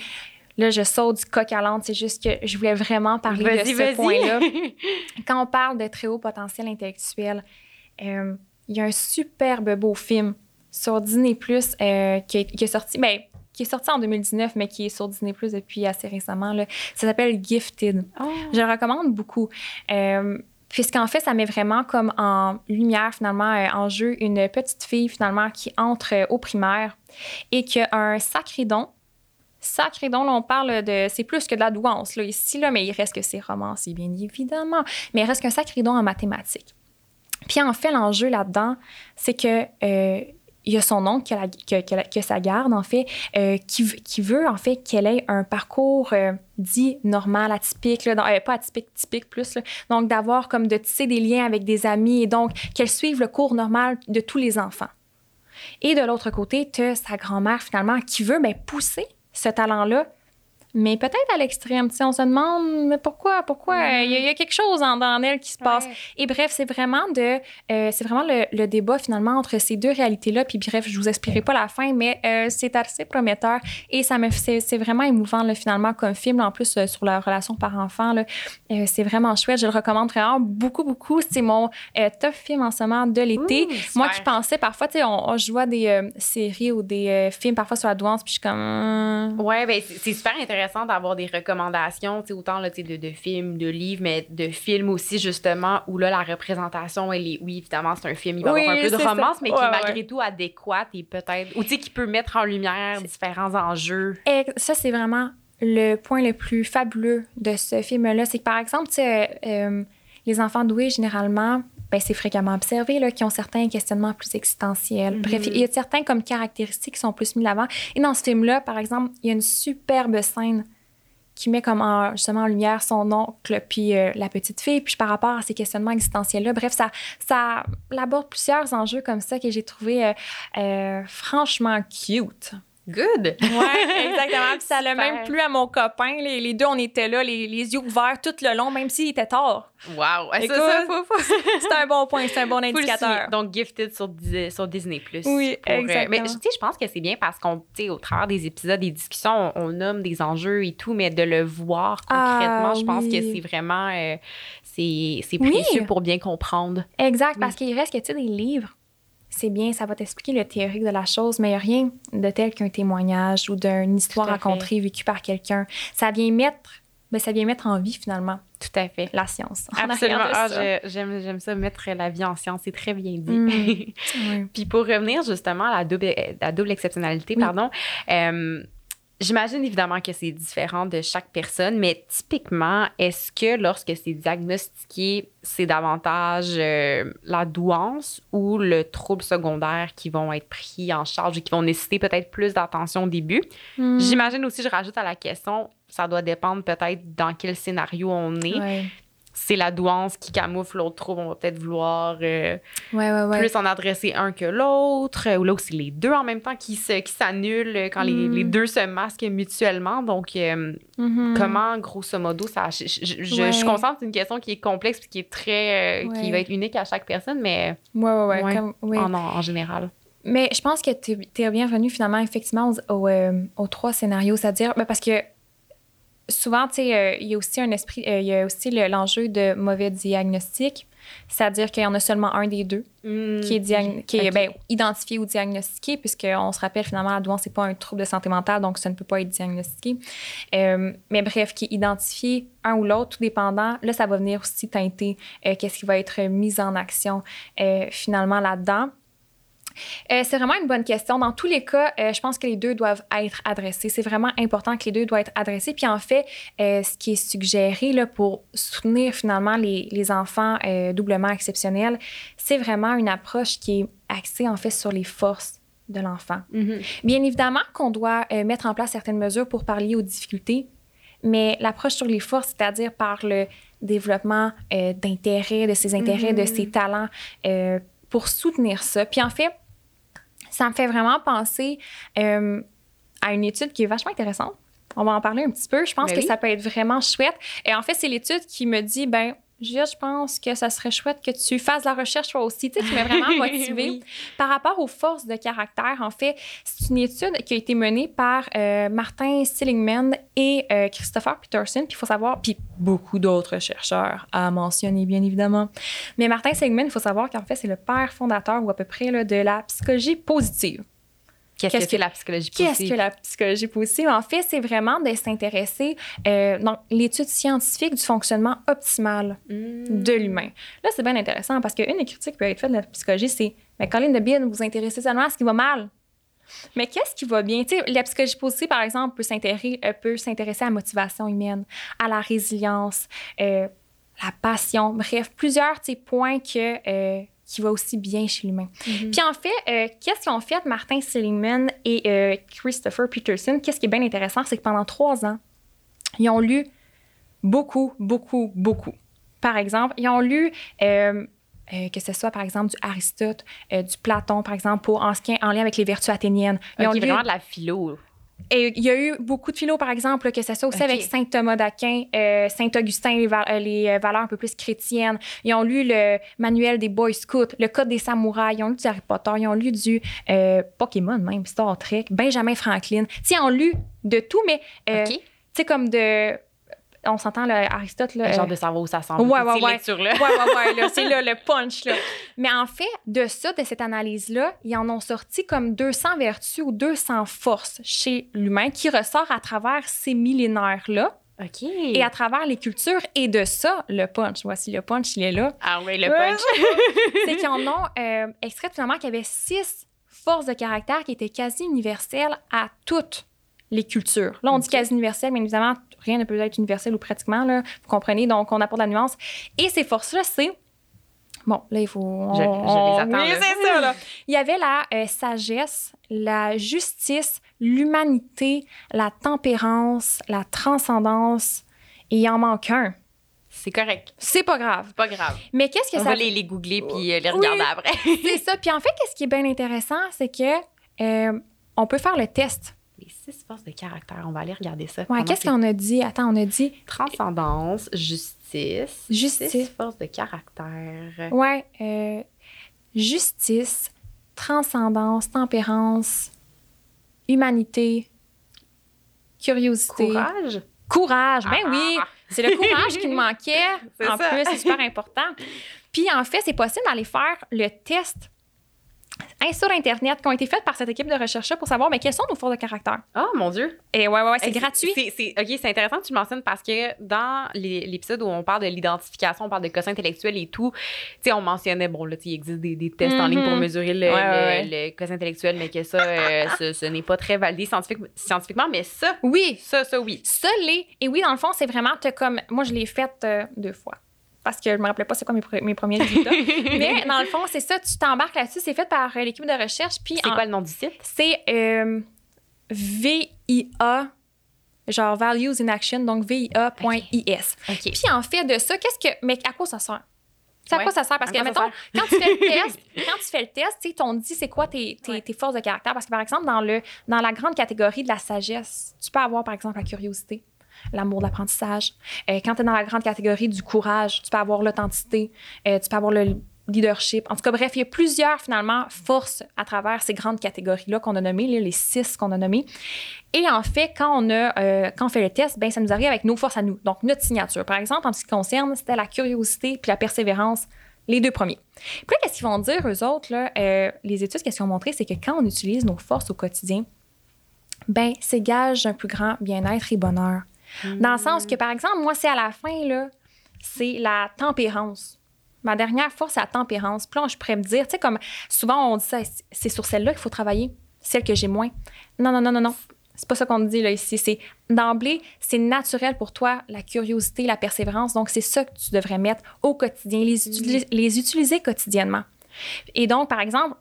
là, je saute du coq à l'âne. C'est juste que je voulais vraiment parler de ce point-là. Quand on parle de très haut potentiel intellectuel, euh, il y a un superbe beau film sur Disney Plus euh, qui, qui, est sorti. Ben, qui est sorti en 2019, mais qui est sur Disney Plus depuis assez récemment. Là. Ça s'appelle Gifted. Oh. Je le recommande beaucoup. Euh, Puisqu'en fait, ça met vraiment comme en lumière, finalement, euh, en jeu, une petite fille, finalement, qui entre euh, au primaire et qui a un sacré don. Sacré don, là, on parle de. C'est plus que de la douance, là, ici, là, mais il reste que c'est romancé, bien évidemment. Mais il reste qu'un sacré don en mathématiques. Puis en fait, l'enjeu là-dedans, c'est que il y a son oncle que, sa garde, en fait, euh, qui, veut, en fait, qu'elle ait un parcours euh, dit normal, atypique, là, euh, pas atypique, typique plus. donc, d'avoir comme de tisser des liens avec des amis et donc qu'elle suive le cours normal de tous les enfants. Et de l'autre côté, tu as sa grand-mère, finalement, qui veut ben, pousser ce talent-là mais peut-être à l'extrême. On se demande mais pourquoi, pourquoi? Mhm. il y, a- il y a quelque chose en, dans elle qui se passe. Et bref, c'est vraiment de, euh, c'est vraiment le, le débat finalement entre ces deux réalités-là. Puis bref, je vous expliquerai pas la fin, mais euh, c'est assez prometteur et ça me, c'est, vraiment émouvant là, finalement comme film. En plus euh, sur la relation par-enfant, là, euh, c'est vraiment chouette. Je le recommande vraiment beaucoup, beaucoup. C'est mon top film en ce moment de l'été. Moi qui pensais parfois, tu sais, on, on- je vois des séries ou des films parfois sur la douance, puis je suis comme. hum, Ouais, ben c'est super intéressant d'avoir des recommandations, autant là, de, de films, de livres, mais de films aussi, justement, où là, la représentation, elle est, oui, évidemment, c'est un film, il va Oui, avoir un peu de ça. romance, mais qui est ouais. malgré tout adéquate et peut-être, ou qui peut mettre en lumière différents enjeux. Et ça, c'est vraiment le point le plus fabuleux de ce film-là. C'est que, par exemple, tu sais, euh, euh, les enfants doués, généralement, ben, c'est fréquemment observé, là, qui ont certains questionnements plus existentiels. Mhm. Bref, il y a certains comme caractéristiques qui sont plus mis l'avant. Et dans ce film-là, par exemple, il y a une superbe scène qui met comme en, justement en lumière son oncle puis euh, la petite fille puis par rapport à ces questionnements existentiels là bref ça ça aborde plusieurs enjeux comme ça que j'ai trouvé euh, euh, franchement cute Good! Ouais, exactement. Puis ça l'a même plu à mon copain. Les, les deux, on était là, les, les yeux ouverts tout le long, même s'il était tard. Wow! Ça, faut, C'est un bon point, c'est un bon indicateur. Donc, Gifted sur, sur Disney+. Oui, pour, euh, exactement. mais tu sais, je pense que c'est bien parce qu'on, tu sais, au travers des épisodes, des discussions, on, on nomme des enjeux et tout, mais de le voir concrètement, Ah, je pense oui. que c'est vraiment, euh, c'est c'est Oui. précieux pour bien comprendre. Exact, Oui. parce qu'il reste que, tu sais, des livres, c'est bien, ça va t'expliquer le théorique de la chose, mais il n'y a rien de tel qu'un témoignage ou d'une histoire racontée, vécue par quelqu'un. Ça vient mettre, ben, ça vient mettre en vie, finalement, Tout à fait. la science. en Absolument. Ah, j'aime, j'aime ça, mettre la vie en science. C'est très bien dit. Mm. Oui. Puis pour revenir justement à la double, la double exceptionnalité, Oui. pardon, euh, j'imagine évidemment que c'est différent de chaque personne, mais typiquement, est-ce que lorsque c'est diagnostiqué, c'est davantage euh, la douance ou le trouble secondaire qui vont être pris en charge et qui vont nécessiter peut-être plus d'attention au début? Mm. J'imagine aussi, je rajoute à la question, ça doit dépendre peut-être dans quel scénario on est. Ouais. C'est la douance qui camoufle l'autre trouble, on va peut-être vouloir euh, Ouais, ouais, ouais. plus en adresser un que l'autre, ou là c'est les deux en même temps qui se- qui s'annulent quand les, Mm. les deux se masquent mutuellement. Donc, euh, Mhm. comment, grosso modo, ça. Je, je, je- je Ouais. suis consciente que c'est une question qui est complexe et qui est très. euh, qui va être unique à chaque personne, mais comme- en, en général. Mais je pense que tu es bienvenue finalement, effectivement, aux, aux, aux trois scénarios. C'est-à-dire, ben, parce que souvent, tu sais, euh, il y a aussi un esprit, euh, il y a aussi le- l'enjeu de mauvais diagnostic. C'est-à-dire qu'il y en a seulement un des deux qui est, diagn- qui est Ok. ben, identifié ou diagnostiqué, puisqu'on se rappelle finalement, la douance, c'est pas un trouble de santé mentale, donc ça ne peut pas être diagnostiqué. Euh, mais bref, qui est identifié un ou l'autre, tout dépendant. Là, ça va venir aussi teinter qu'est-ce qui va être mis en action finalement là-dedans. Euh, c'est vraiment une bonne question. Dans tous les cas, euh, je pense que les deux doivent être adressés. C'est vraiment important que les deux doivent être adressés. Puis en fait, euh, ce qui est suggéré là, pour soutenir finalement les, les enfants doublement exceptionnels, c'est vraiment une approche qui est axée en fait sur les forces de l'enfant. Mhm. Bien évidemment qu'on doit mettre en place certaines mesures pour pallier aux difficultés, mais l'approche sur les forces, c'est-à-dire par le développement d'intérêts, de ses intérêts, de Mhm. ses talents, pour soutenir ça. Puis en fait, ça me fait vraiment penser euh, à une étude qui est vachement intéressante. On va en parler un petit peu. Je pense Ben que oui. ça peut être vraiment chouette. Et en fait, c'est l'étude qui me dit, ben, Juliette, je pense que ça serait chouette que tu fasses la recherche toi aussi. Tu sais, qui m'a vraiment motivée. Oui. Par rapport aux forces de caractère, en fait, c'est une étude qui a été menée par euh, Martin Seligman et euh, Christopher Peterson. Puis il faut savoir, puis beaucoup d'autres chercheurs à mentionner, bien évidemment. Mais Martin Seligman, il faut savoir qu'en fait, c'est le père fondateur ou à peu près là, de la psychologie positive. Qu'est-ce Qu'est-ce que la psychologie Qu'est-ce positive? que la psychologie positive? En fait, c'est vraiment de s'intéresser euh, dans l'étude scientifique du fonctionnement optimal Mm. de l'humain. Là, c'est bien intéressant parce qu'une des critiques qui peut être faite de la psychologie, c'est Mais Colin de bien, vous vous intéressez seulement à ce qui va mal. Mais qu'est-ce qui va bien? Tu sais, la psychologie positive, par exemple, peut s'intéresser, euh, peut s'intéresser à la motivation humaine, à la résilience, euh, la passion, bref, plusieurs points que, euh, qui va aussi bien chez l'humain. Mhm. Puis en fait, euh, qu'est-ce qu'ils ont fait, Martin Seligman et euh, Christopher Peterson? Qu'est-ce qui est bien intéressant, c'est que pendant trois ans, ils ont lu beaucoup, beaucoup, beaucoup. Par exemple, ils ont lu euh, euh, que ce soit, par exemple, du Aristote, euh, du Platon, par exemple, pour, en, en lien avec les vertus athéniennes. Ils ont lu vraiment de la philo. Et il y a eu beaucoup de philo, par exemple, que ça soit aussi avec saint Thomas d'Aquin, euh, saint Augustin, les, euh, les, euh, valeurs un peu plus chrétiennes. Ils ont lu le manuel des Boy Scouts, le Code des samouraïs, ils ont lu du Harry Potter, ils ont lu du euh, Pokémon même, Star Trek, Benjamin Franklin. Ils ont lu de tout, mais euh, tu OK. sais, comme de... On s'entend, là, Aristote, là, Genre euh, de savoir où ça va. Ouais, ouais, ouais. lectures-là. Ouais, ouais, ouais, là, c'est là le punch, là. Mais en fait, de ça, de cette analyse-là, ils en ont sorti comme 200 vertus ou 200 forces chez l'humain qui ressort à travers ces millénaires-là OK. et à travers les cultures. Et de ça, le punch, voici le punch, il est là. Ah oui, le punch. C'est qu'ils en ont euh, extrait finalement qu'il y avait six forces de caractère qui étaient quasi universelles à toutes les cultures. Là, on dit quasi universel, mais évidemment, rien ne peut être universel ou pratiquement, là. Vous comprenez? Donc, on apporte la nuance. Et ces forces-là, c'est. Bon, là, il faut. on- Je- je les on- attends, Oui, c'est ça, là. Il y avait la euh, sagesse, la justice, l'humanité, la tempérance, la transcendance, et il en manque un. C'est correct. C'est pas grave. Pas grave. Mais qu'est-ce que On ça va les, les googler puis euh, les Oui. regarder après. c'est ça. Puis en fait, qu'est-ce qui est bien intéressant, c'est que euh, on peut faire le test. Les six forces de caractère, on va aller regarder ça. Ouais, qu'est-ce qu'on a dit? Attends, on a dit. Transcendance, justice. Justice. Six forces de caractère. Ouais, euh, justice, transcendance, tempérance, humanité, curiosité. Courage. Courage, ben Ah, oui. ah, C'est le courage qui me manquait. C'est En ça. plus, c'est super important. Puis en fait, c'est possible d'aller faire le test sur Internet qui ont été faits par cette équipe de recherche pour savoir mais quels sont nos forces de caractère. Ah, mon Dieu. Et ouais, ouais, ouais, c'est gratuit. C'est, c'est- OK, c'est intéressant que tu le mentionnes parce que dans l'épisode où on parle de l'identification, on parle de quotient intellectuel et tout, tu sais, on mentionnait, bon, là, tu il existe des, des tests en ligne pour Mhm. mesurer le, Ouais, ouais, le- le quotient intellectuel, mais que ça, euh, ce, ce n'est pas très validé scientifique- scientifiquement, mais ça, Oui, ça, ça, oui. ça l'est. Et oui, dans le fond, c'est vraiment t'as comme. Moi, je l'ai faite euh, deux fois. Parce que je me rappelais pas c'est quoi mes, pre- mes premiers résultats. Mais dans le fond, c'est ça, tu t'embarques là-dessus. C'est fait par l'équipe de recherche. Puis C'est en- quoi le nom du site? C'est euh, VIA, genre Values in Action, donc VIA.is. OK. Puis en fait de ça, qu'est-ce que. Mais à quoi ça sert? C'est à quoi ça sert? Parce que, mettons, quand tu fais le test, quand tu fais le test, t'on dit c'est quoi tes, tes, Ouais. tes forces de caractère? Parce que, par exemple, dans, le, dans la grande catégorie de la sagesse, tu peux avoir, par exemple, la curiosité, l'amour de l'apprentissage. Euh, quand tu es dans la grande catégorie du courage, tu peux avoir l'authenticité, euh, tu peux avoir le leadership. En tout cas, bref, il y a plusieurs, finalement, forces à travers ces grandes catégories-là qu'on a nommées, les six qu'on a nommées. Et en fait, quand on, a, euh, quand on fait le test, ben, ça nous arrive avec nos forces à nous. Donc, notre signature. Par exemple, en ce qui concerne, c'était la curiosité puis la persévérance, les deux premiers. Puis qu'est-ce qu'ils vont dire, eux autres, là, les études, qu'est-ce qu'ils ont montré, c'est que quand on utilise nos forces au quotidien, ben, c'est gage d'un plus grand bien-être et bonheur. Dans le sens que, par exemple, moi, c'est à la fin, là, c'est la tempérance. Ma dernière force, c'est la tempérance. Puis là, je pourrais me dire, tu sais, comme souvent, on dit ça, c'est sur celle-là qu'il faut travailler, celle que j'ai moins. Non, non, non, non, non. C'est pas ça qu'on dit là ici. C'est d'emblée, c'est naturel pour toi la curiosité, la persévérance. Donc c'est ça que tu devrais mettre au quotidien, les, les utiliser quotidiennement. Et donc par exemple,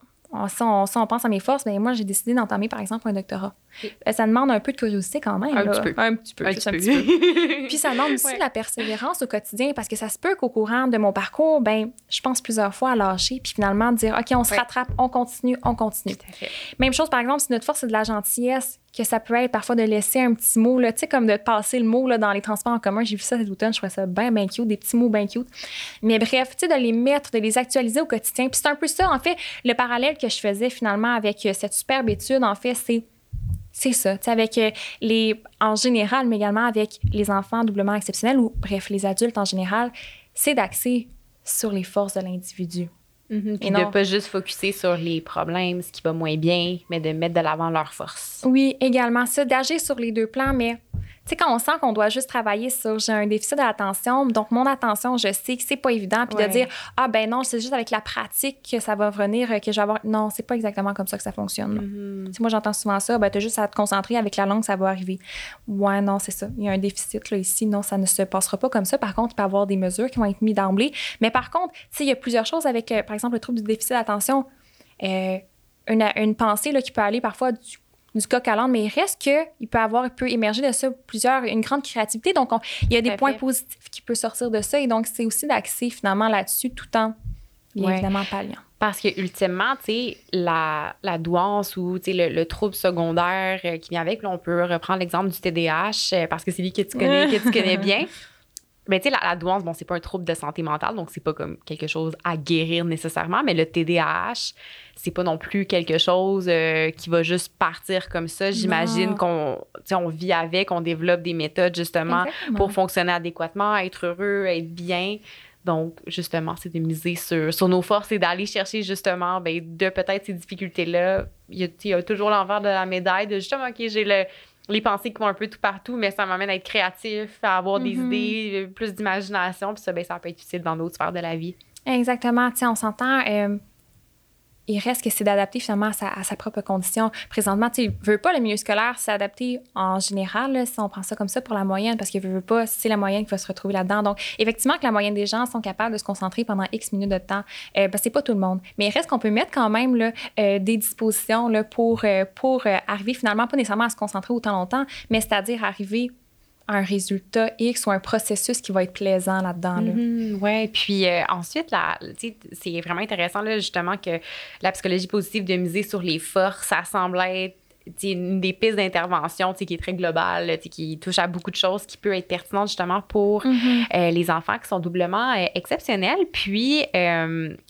si on, si on pense à mes forces, ben moi j'ai décidé d'entamer par exemple un doctorat. Euh, Ça demande un peu de curiosité quand même. Un là. petit peu. Un petit peu. Un petit un peu. petit peu. Puis ça demande aussi Ouais. de la persévérance au quotidien parce que ça se peut qu'au courant de mon parcours, ben, je pense plusieurs fois à lâcher puis finalement dire OK, on se Ouais. rattrape, on continue, on continue. Tout à fait. Même chose par exemple, si notre force c'est de la gentillesse, que ça peut être parfois de laisser un petit mot là, tu sais comme de passer le mot là dans les transports en commun, j'ai vu ça cet automne, je trouvais ça bien bien cute, des petits mots bien cute. Mais bref, tu sais de les mettre, de les actualiser au quotidien. Puis c'est un peu ça en fait le parallèle que je faisais finalement avec euh, cette superbe étude en fait, c'est c'est ça, tu sais, avec euh, les, en général, mais également avec les enfants doublement exceptionnels ou, bref, les adultes en général, c'est d'axer sur les forces de l'individu. Mhm, Puis Et de non. pas juste focuser sur les problèmes, ce qui va moins bien, mais de mettre de l'avant leurs forces. Oui, également ça, d'agir sur les deux plans, mais sais, quand on sent qu'on doit juste travailler sur j'ai un déficit d'attention, donc mon attention, je sais que c'est pas évident, puis Ouais. de dire ah ben non, c'est juste avec la pratique que ça va venir, euh, que je vais avoir. Non, c'est pas exactement comme ça que ça fonctionne. Tu sais, moi, j'entends souvent ça, ben, t'as juste à te concentrer avec la langue, ça va arriver. Ouais, non, c'est ça. Il y a un déficit là, ici. Non, ça ne se passera pas comme ça. Par contre, il peut y avoir des mesures qui vont être mises d'emblée. Mais par contre, il y a plusieurs choses avec, euh, par exemple, le trouble du déficit d'attention. Euh, une, une pensée là, qui peut aller parfois du, du coq à l'âne, mais il reste qu'il peut avoir, il peut émerger de ça plusieurs, une grande créativité. Donc, on- il y a des points fait. positifs qui peuvent sortir de ça. Et donc, c'est aussi d'axer finalement là-dessus tout en, bien Ouais. évidemment, palliant. Parce que ultimement, tu sais, la, la douance ou le, le trouble secondaire euh, qui vient avec, là, on peut reprendre l'exemple du TDAH euh, parce que c'est lui que tu connais, que tu connais bien. Mais tu sais, la, la, douance, bon, c'est pas un trouble de santé mentale, donc c'est pas comme quelque chose à guérir nécessairement, mais le TDAH, c'est pas non plus quelque chose euh, qui va juste partir comme ça. J'imagine qu'on on vit avec, on développe des méthodes justement pour fonctionner adéquatement, être heureux, être bien. Donc, justement, c'est de miser sur, sur nos forces et d'aller chercher justement ben, de peut-être ces difficultés-là. Il y, a, il y a toujours l'envers de la médaille de justement, OK, j'ai le, les pensées qui vont un peu tout partout, mais ça m'amène à être créatif, à avoir des mm-hmm. idées, plus d'imagination. Puis ça, ben, ça peut être utile dans d'autres sphères de la vie. Exactement. On s'entend. Euh, il reste que c'est d'adapter finalement à sa, propre condition. Présentement, tu veux pas le milieu scolaire s'adapter en général, si on prend ça comme ça pour la moyenne, parce qu'il veut pas, c'est la moyenne qui va se retrouver là-dedans. Donc, effectivement, que la moyenne des gens sont capables de se concentrer pendant X minutes de temps, euh, ben, c'est pas tout le monde. Mais il reste qu'on peut mettre quand même euh, des dispositions pour, euh, pour arriver finalement, pas nécessairement à se concentrer autant longtemps, mais c'est-à-dire arriver un résultat X ou un processus qui va être plaisant là-dedans. Là. Mm-hmm. oui, puis euh, ensuite, c'est vraiment intéressant là, justement que la psychologie positive de miser sur les forces, ça semble être une des pistes d'intervention qui est très globale, qui touche à beaucoup de choses, qui peut être pertinente justement pour mm-hmm. euh, les enfants qui sont doublement euh, exceptionnels. Puis,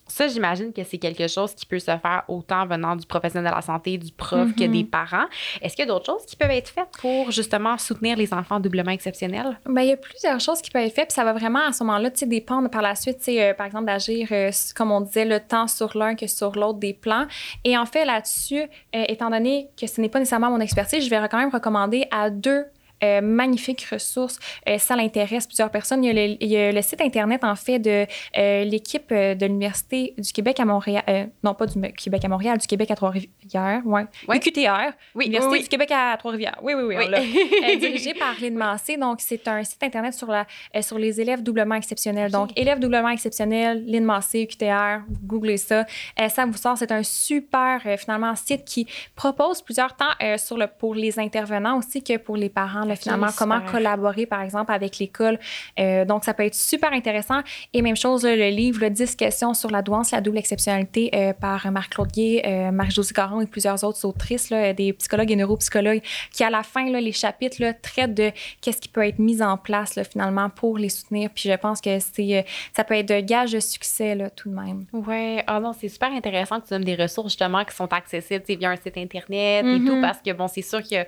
ça, j'imagine que c'est quelque chose qui peut se faire autant venant du professionnel de la santé, du prof, que des mhm. parents. Est-ce qu'il y a d'autres choses qui peuvent être faites pour justement soutenir les enfants doublement exceptionnels? Bien, il y a plusieurs choses qui peuvent être faites, puis ça va vraiment à ce moment-là dépendre par la suite, euh, par exemple, d'agir, euh, comme on disait, le temps sur l'un que sur l'autre des plans. Et en fait, là-dessus, euh, étant donné que ce n'est pas nécessairement mon expertise, je vais quand même recommander à deux euh, magnifique ressource. Euh, ça l'intéresse plusieurs personnes. Il y, a le, site Internet, en fait, de euh, l'équipe de l'Université du Québec à Montréal. non, pas du Québec à Montréal, du Québec à Trois-Rivières. Ouais. ouais. QTR. Oui, Université du Québec à Trois-Rivières. Oui, oui, oui. oui. dirigé par Lynn Massé. Donc, c'est un site Internet sur, la, sur les élèves doublement exceptionnels. Donc, élèves doublement exceptionnels, Lynn Massé, QTR, googlez ça. ça vous sort. C'est un super, finalement, site qui propose plusieurs temps sur le, pour les intervenants aussi que pour les parents finalement, comment collaborer, par exemple, avec l'école? Euh, donc, ça peut être super intéressant. Et même chose, le livre, le 10 questions sur la douance, la double exceptionnalité euh, par Marc-Claude Gué, euh, Marie-Josie Caron et plusieurs autres autrices, là, des psychologues et neuropsychologues, qui, à la fin, là, les chapitres là, traitent de qu'est-ce qui peut être mis en place, là, finalement, pour les soutenir. Puis je pense que c'est, ça peut être de gage de succès, là, tout de même. Oui, ah non, c'est super intéressant que tu donnes des ressources, justement, qui sont accessibles via un site Internet et tout, mm-hmm. parce que, bon, c'est sûr que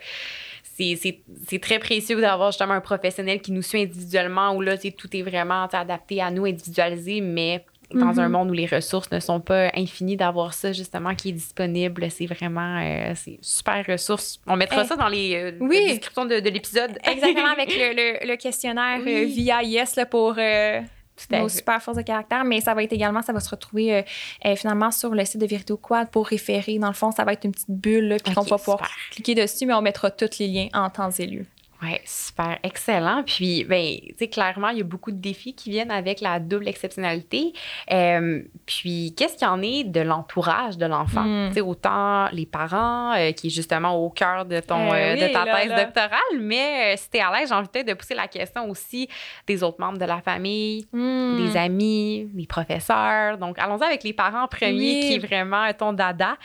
c'est très précieux d'avoir justement un professionnel qui nous suit individuellement où là, tout est vraiment adapté à nous, individualisé, mais dans un mhm. monde où les ressources ne sont pas infinies, d'avoir ça justement qui est disponible, c'est vraiment euh, c'est super ressource. On mettra ça dans les, euh, descriptions de, l'épisode. Exactement, avec le, questionnaire euh, via Yes là, pour nos super forces de caractère, mais ça va être également, ça va se retrouver euh, euh, finalement sur le site de Virtuo Quad pour référer. Dans le fond, ça va être une petite bulle, puis qu'on va pouvoir cliquer dessus, mais on mettra tous les liens en temps et lieu. Oui, super, excellent. Puis, ben, tu sais, clairement, il y a beaucoup de défis qui viennent avec la double exceptionnalité. Euh, puis, qu'est-ce qu'il y en est de l'entourage de l'enfant? Hmm. Tu sais, autant les parents, euh, qui est justement au cœur de, ton, euh, de ta thèse doctorale, mais si tu es à l'aise, j'ai envie de pousser la question aussi des autres membres de la famille, hmm. des amis, des professeurs. Donc, allons-y avec les parents premiers, qui est vraiment ton dada.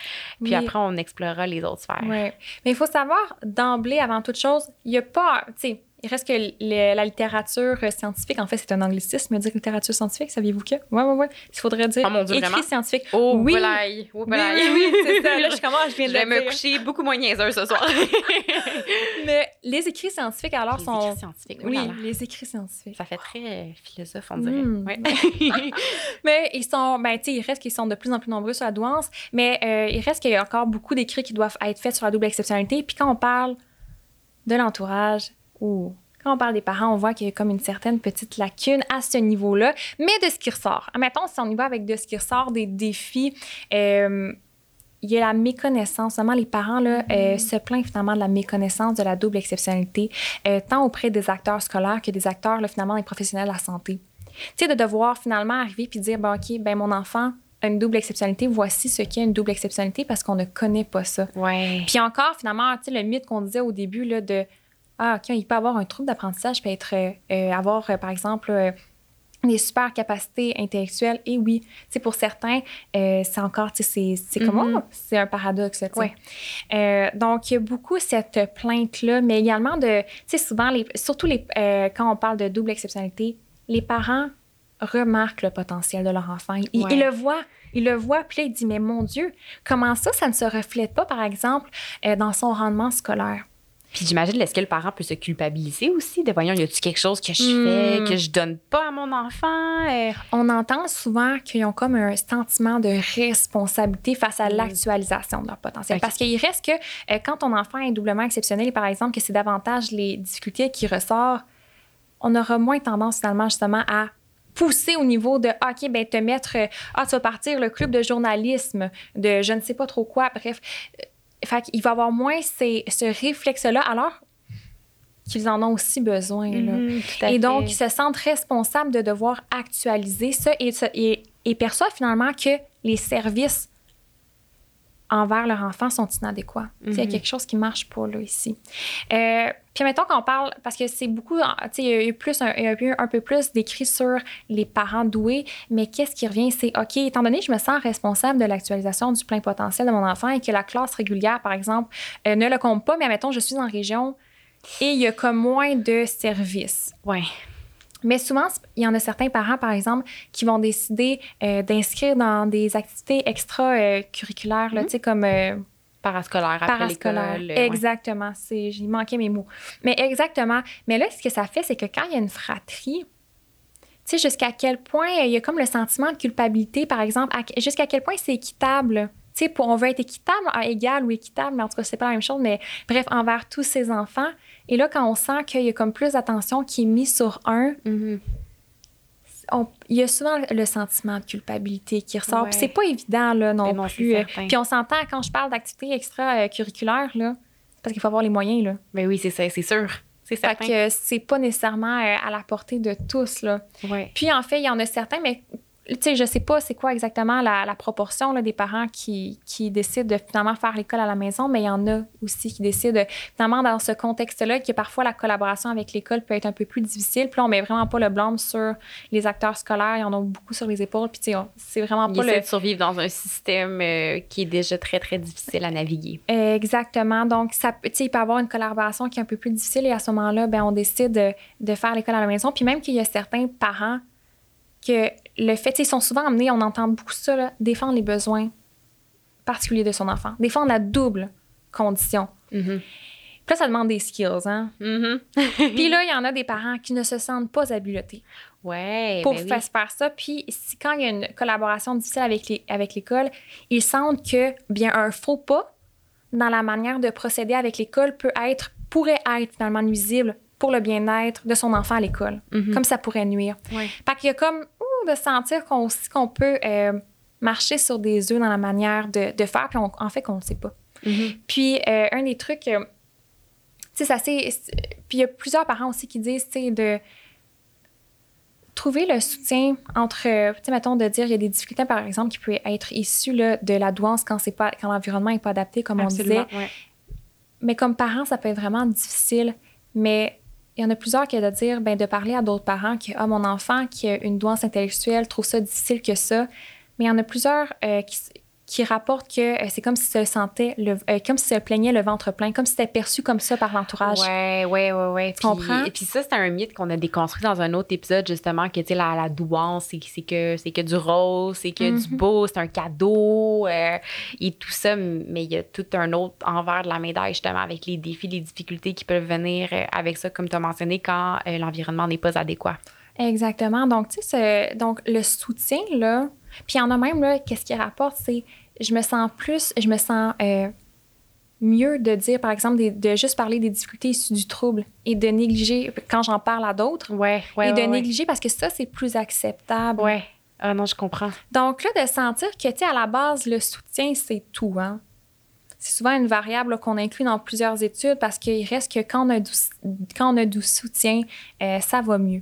Puis après, on explorera les autres sphères. Oui. Mais il faut savoir, d'emblée, avant toute chose, il n'y a pas il reste que la littérature scientifique, en fait, c'est un anglicisme, dire littérature scientifique, saviez-vous que? Oui, oui, oui. Il faudrait dire oh écrit scientifique. Oh, oui. Oh, oui, oui, c'est ça. Là, je commence, je viens de Je vais me coucher beaucoup moins niaiseuse ce soir. Mais les écrits scientifiques, alors, les sont... Écrits scientifiques, oui, les écrits scientifiques. Ça fait très philosophe, on dirait. Hmm. mais ils sont, ben, tu sais, il reste qu'ils sont de plus en plus nombreux sur la douance, mais euh, il reste qu'il y a encore beaucoup d'écrits qui doivent être faits sur la double exceptionnalité. Puis quand on parle de l'entourage ou quand on parle des parents, on voit qu'il y a comme une certaine petite lacune à ce niveau-là, mais de ce qui ressort. Admettons, si on y va avec de ce qui ressort des défis, euh, il y a la méconnaissance. Vraiment, les parents là, euh, mm-hmm. se plaignent finalement de la méconnaissance de la double exceptionnalité, euh, tant auprès des acteurs scolaires que des acteurs, là, finalement, des professionnels de la santé. Tu sais, de devoir finalement arriver puis dire, bon, OK, ben mon enfant, une double exceptionnalité, voici ce qu'est une double exceptionnalité parce qu'on ne connaît pas ça. Ouais. Puis encore, finalement, tu sais, le mythe qu'on disait au début là, de ah, OK, il peut avoir un trouble d'apprentissage, peut être euh, avoir, euh, par exemple, euh, des super capacités intellectuelles. Et oui, tu pour certains, euh, c'est encore, tu sais, c'est comme, Mhm. oh, c'est un paradoxe. Ouais. Euh, donc, il y a beaucoup cette plainte-là, mais également de, tu sais, souvent, les, surtout les, euh, quand on parle de double exceptionnalité, les parents remarquent le potentiel de leur enfant. Ils, Ouais. ils le voient. Ils le voient, puis là, ils disent, mais mon Dieu, comment ça, ça ne se reflète pas, par exemple, euh, dans son rendement scolaire? Puis j'imagine, est-ce que le parent peut se culpabiliser aussi de voyons, y a-tu quelque chose que je Hmm. fais, que je donne pas à mon enfant? Euh, On entend souvent qu'ils ont comme un sentiment de responsabilité face à Mm. l'actualisation de leur potentiel. Parce qu'il reste que euh, quand ton enfant est doublement exceptionnel, et par exemple, que c'est davantage les difficultés qui ressortent, on aura moins tendance finalement justement à pousser au niveau de Ah, OK, ben te mettre euh, ah tu vas partir le club de journalisme de je ne sais pas trop quoi bref Euh, fait qu'il va avoir moins ces- ce réflexe là alors qu'ils en ont aussi besoin là. mhm, à Et donc, ils se sentent responsables de devoir actualiser ça et, et, et perçoivent finalement que les services envers leur enfant sont inadéquats. Sais, Il y a Mhm. quelque chose qui marche pas là ici. Euh, puis mettons qu'on parle, parce que c'est beaucoup, tu sais, il y a eu plus un, il y a eu un peu plus d'écrit sur les parents doués, mais qu'est-ce qui revient, c'est OK, étant donné que je me sens responsable de l'actualisation du plein potentiel de mon enfant et que la classe régulière, par exemple, euh, ne le compte pas, mais mettons, je suis en région et il y a comme moins de services. Ouais. Mais souvent, il y en a certains parents, par exemple, qui vont décider euh, d'inscrire dans des activités extra-curriculaires, là, Mhm. tu sais, comme euh, Parascolaire après l'école. euh, ouais. Exactement. C'est, j'ai manqué mes mots. Mais exactement. Mais là, ce que ça fait, c'est que quand il y a une fratrie, tu sais, jusqu'à quel point il y a comme le sentiment de culpabilité, par exemple, jusqu'à quel point c'est équitable. Tu sais, pour- on veut être équitable, à égal ou équitable, mais en tout cas, c'est pas la même chose, mais bref, envers tous ses enfants. Et là, quand on sent qu'il y a comme plus d'attention qui est mise sur un, Mhm. on- il y a souvent le sentiment de culpabilité qui ressort. Ouais. Puis c'est pas évident là, non, Ben plus. euh. Puis on s'entend quand je parle d'activités extra-curriculaires, là, parce qu'il faut avoir les moyens. Là. Ben oui, c'est ça, c'est sûr. C'est Fait certain. que c'est pas nécessairement euh, à la portée de tous. Là. Ouais. Puis en fait, il y en a certains, mais tu sais, je sais pas c'est quoi exactement la, la proportion là, des parents qui, qui décident de finalement faire l'école à la maison, mais il y en a aussi qui décident de- finalement dans ce contexte-là que parfois la collaboration avec l'école peut être un peu plus difficile. Puis là, on met vraiment pas le blâme sur les acteurs scolaires, ils en ont beaucoup sur les épaules. Puis tu sais, c'est vraiment pas le de survivre dans un système euh, qui est déjà très, très difficile à naviguer. Exactement. Donc, ça, peut- tu sais, il peut y avoir une collaboration qui est un peu plus difficile et à ce moment-là, ben, on décide de, de faire l'école à la maison. Puis même qu'il y a certains parents que le fait, ils sont souvent amenés, on entend beaucoup ça, là, défendre les besoins particuliers de son enfant, défendre la double condition. Mhm. Puis là, ça demande des skills, hein. Mhm. Puis là, il y en a des parents qui ne se sentent pas habilités Ouais. pour ben oui. faire, faire ça. Puis si, quand il y a une collaboration difficile avec, les, avec l'école, ils sentent que bien un faux pas dans la manière de procéder avec l'école peut être, pourrait être finalement nuisible pour le bien-être de son enfant à l'école, Mhm. comme ça pourrait nuire. Ouais. Fait qu'il y a comme de sentir qu'on, qu'on peut euh, marcher sur des œufs dans la manière de, de faire, puis on- en fait qu'on ne le sait pas. Mhm. Puis, euh, un des trucs, euh, tu sais, ça c'est. Puis, il y a plusieurs parents aussi qui disent, tu sais, de trouver le soutien entre, tu sais, mettons, de dire, il y a des difficultés, par exemple, qui peuvent être issues là, de la douance quand, c'est pas, quand l'environnement n'est pas adapté, comme on disait. Ouais. Mais comme parent, ça peut être vraiment difficile. Mais il y en a plusieurs qui ont de dire, ben, de parler à d'autres parents que, ah, mon enfant qui a une douance intellectuelle trouve ça difficile que ça. Mais il y en a plusieurs euh, qui, qui rapportent que euh, c'est comme si se sentait, le, euh, comme si se plaignait le ventre plein, comme si c'était perçu comme ça par l'entourage. Ouais, ouais, ouais, ouais. Tu comprends? Et puis ça, c'est un mythe qu'on a déconstruit dans un autre épisode, justement, que, tu sais, la, la douance, c'est, c'est que, c'est que du rose, c'est que du Mhm. beau, c'est un cadeau, euh, et tout ça. Mais il y a tout un autre envers de la médaille, justement, avec les défis, les difficultés qui peuvent venir avec ça, comme tu as mentionné, quand l'environnement n'est pas adéquat. Exactement. Donc, tu sais, donc le soutien, là, puis il y en a même, là, qu'est-ce qu'il rapporte, c'est je me sens plus, je me sens euh, mieux de dire, par exemple, de juste parler des difficultés issues du trouble et de négliger, quand j'en parle à d'autres, Ouais, ouais. et de ouais, négliger parce que ça, c'est plus acceptable. Ouais. Ah non, je comprends. Donc là, de sentir que, tu sais, à la base, le soutien, c'est tout, hein. C'est souvent une variable qu'on inclut dans plusieurs études parce qu'il reste que quand on a du, quand on a du soutien, euh, ça va mieux.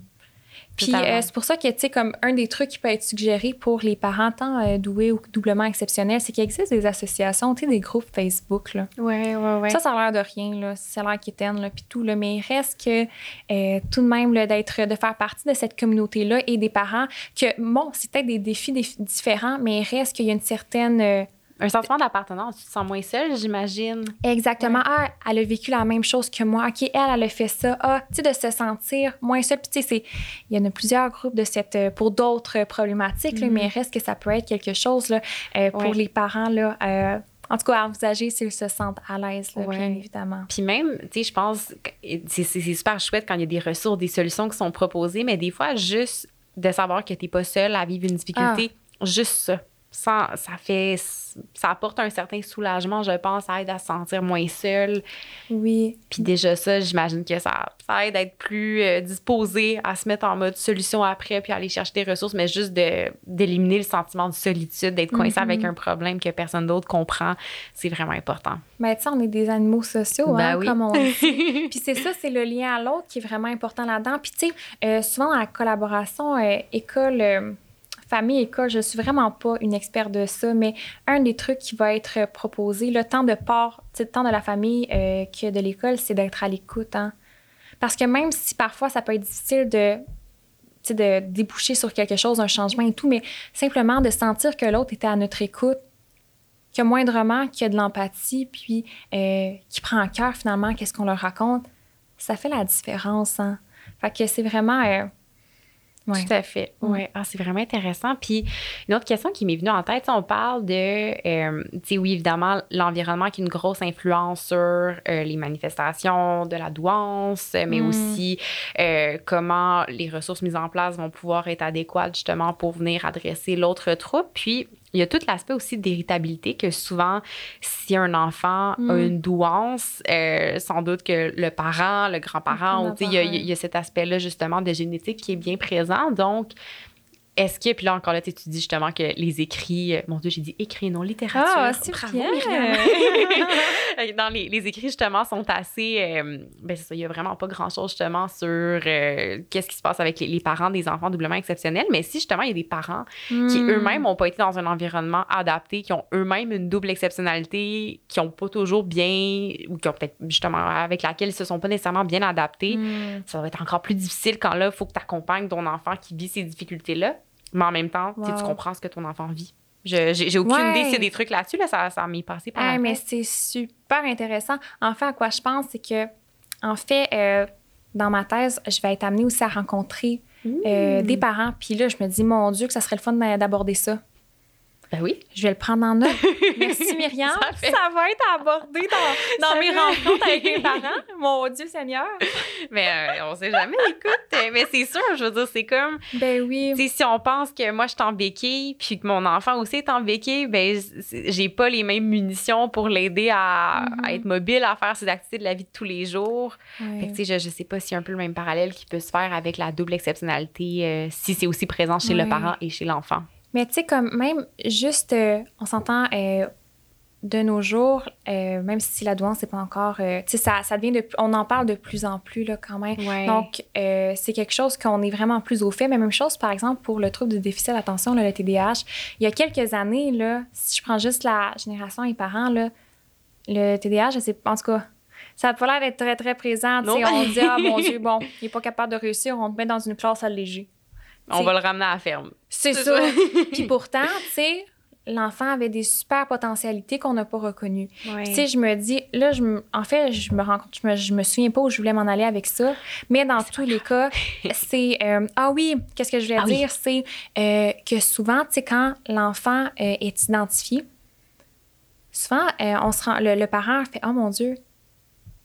Puis euh, c'est pour ça que, tu sais, comme un des trucs qui peut être suggéré pour les parents tant euh, doués ou doublement exceptionnels, c'est qu'il existe des associations, tu sais, des groupes Facebook, là. Ouais, ouais, ouais. Ça, ça a l'air de rien, là. Ça a l'air quétaine, là, puis tout, là. Mais il reste que, euh, tout de même, là, d'être, de faire partie de cette communauté-là et des parents que, bon, c'est peut-être des défis différents, mais il reste qu'il y a une certaine un sentiment d'appartenance, tu te sens moins seule, j'imagine. Exactement. Ah, elle a vécu la même chose que moi. OK, elle, elle a fait ça. Ah, tu sais, de se sentir moins seule. Puis, tu sais, il y en a plusieurs groupes de cette, euh, pour d'autres problématiques, mais il mhm. reste que ça peut être quelque chose là, euh, pour les parents. Là, euh, en tout cas, à envisager s'ils se sentent à l'aise, bien évidemment. Puis même, tu sais, je pense que c'est super chouette quand il y a des ressources, des solutions qui sont proposées, mais des fois, juste de savoir que tu n'es pas seule à vivre une difficulté, ah. juste ça ça, fait ça apporte un certain soulagement, je pense, ça aide à se sentir moins seul. Oui. Puis déjà ça, j'imagine que ça, ça aide à être plus euh, disposé à se mettre en mode solution après puis aller chercher des ressources, mais juste d'éliminer le sentiment de solitude, d'être coincé avec mm-hmm. un problème que personne d'autre comprend, c'est vraiment important. Mais tu sais, on est des animaux sociaux, ben hein, comme on dit. puis c'est ça, c'est le lien à l'autre qui est vraiment important là-dedans. Puis tu sais, euh, souvent dans la collaboration euh, école famille, école, je suis vraiment pas une experte de ça, mais un des trucs qui va être proposé, le temps de part, tant de la famille euh, que de l'école, c'est d'être à l'écoute. Hein. Parce que même si parfois ça peut être difficile de, de déboucher sur quelque chose, un changement et tout, mais simplement de sentir que l'autre était à notre écoute, que moindrement qu'il y a de l'empathie, puis euh, qui prend en cœur finalement qu'est-ce qu'on leur raconte, ça fait la différence. Hein. Fait que c'est vraiment. Euh, Ouais. Tout à fait. Ouais. Ah, c'est vraiment intéressant. Puis, une autre question qui m'est venue en tête, on parle de, euh, tu sais, oui, évidemment, l'environnement qui a une grosse influence sur euh, les manifestations de la douance, mais mm. aussi euh, comment les ressources mises en place vont pouvoir être adéquates justement pour venir adresser l'autre troupe. Puis, il y a tout l'aspect aussi d'héritabilité que souvent, si un enfant a mm. une douance, euh, sans doute que le parent, le grand-parent, il y, il y, a cet aspect-là justement de génétique qui est bien présent. Donc, est-ce que, puis là encore là, tu dis justement que les écrits, euh, mon Dieu, j'ai dit écrits, non littérature. Ah, c'est Bravo, Dans les, les, écrits, justement, sont assez. Euh, ben, c'est ça, il n'y a vraiment pas grand-chose, justement, sur euh, qu'est-ce qui se passe avec les, parents des enfants doublement exceptionnels. Mais si, justement, il y a des parents qui hmm. eux-mêmes n'ont pas été dans un environnement adapté, qui ont eux-mêmes une double exceptionnalité, qui n'ont pas toujours bien, ou qui ont peut-être, justement, avec laquelle ils ne se sont pas nécessairement bien adaptés, hmm. ça va être encore plus difficile quand là, il faut que tu accompagnes ton enfant qui vit ces difficultés-là mais en même temps, tu comprends ce que ton enfant vit. J'ai aucune idée s'il y a des trucs là-dessus, là, ça, ça m'est passé par hey, Mais c'est super intéressant. En fait, à quoi je pense, c'est que, en fait, euh, dans ma thèse, je vais être amenée aussi à rencontrer euh, des parents. Puis là, je me dis, mon Dieu, que ça serait le fun d'aborder ça. Ben oui. Je vais le prendre en note. Merci Myriam. ça, va être abordé dans, dans mes rencontres avec mes parents. Mon Dieu Seigneur. Mais euh, on sait jamais, écoute. Mais c'est sûr, je veux dire, c'est comme. Ben oui. Si on pense que moi, je suis en béquille, puis que mon enfant aussi est en béquille, ben j'ai pas les mêmes munitions pour l'aider à, mm-hmm. être mobile, à faire ses activités de la vie de tous les jours. Fait que, je, je sais pas s'il y a un peu le même parallèle qui peut se faire avec la double exceptionnalité, euh, si c'est aussi présent chez le parent et chez l'enfant. Mais tu sais, comme même juste, euh, on s'entend euh, de nos jours, euh, même si la douance, c'est pas encore. tu sais, ça, ça devient de. On en parle de plus en plus, là, quand même. Donc, c'est quelque chose qu'on est vraiment plus au fait. Mais même chose, par exemple, pour le trouble de déficit d'attention, le TDAH. Il y a quelques années, là, si je prends juste la génération et parents, là, le TDAH, je sais En tout cas, ça a pas l'air d'être très, très présent. On dit, ah mon Dieu, bon, il est pas capable de réussir, on te met dans une classe allégée. On va le ramener à la ferme. C'est ça. Puis pourtant, tu sais, l'enfant avait des super potentialités qu'on n'a pas reconnues. Tu sais, je me dis, là, je en fait, je me rends compte, je me, je me souviens pas où je voulais m'en aller avec ça, mais dans tous les cas, c'est... Euh, ah oui, qu'est-ce que je voulais ah dire? C'est euh, que souvent, tu sais, quand l'enfant euh, est identifié, souvent, on se rend, le, le parent fait « Oh mon Dieu,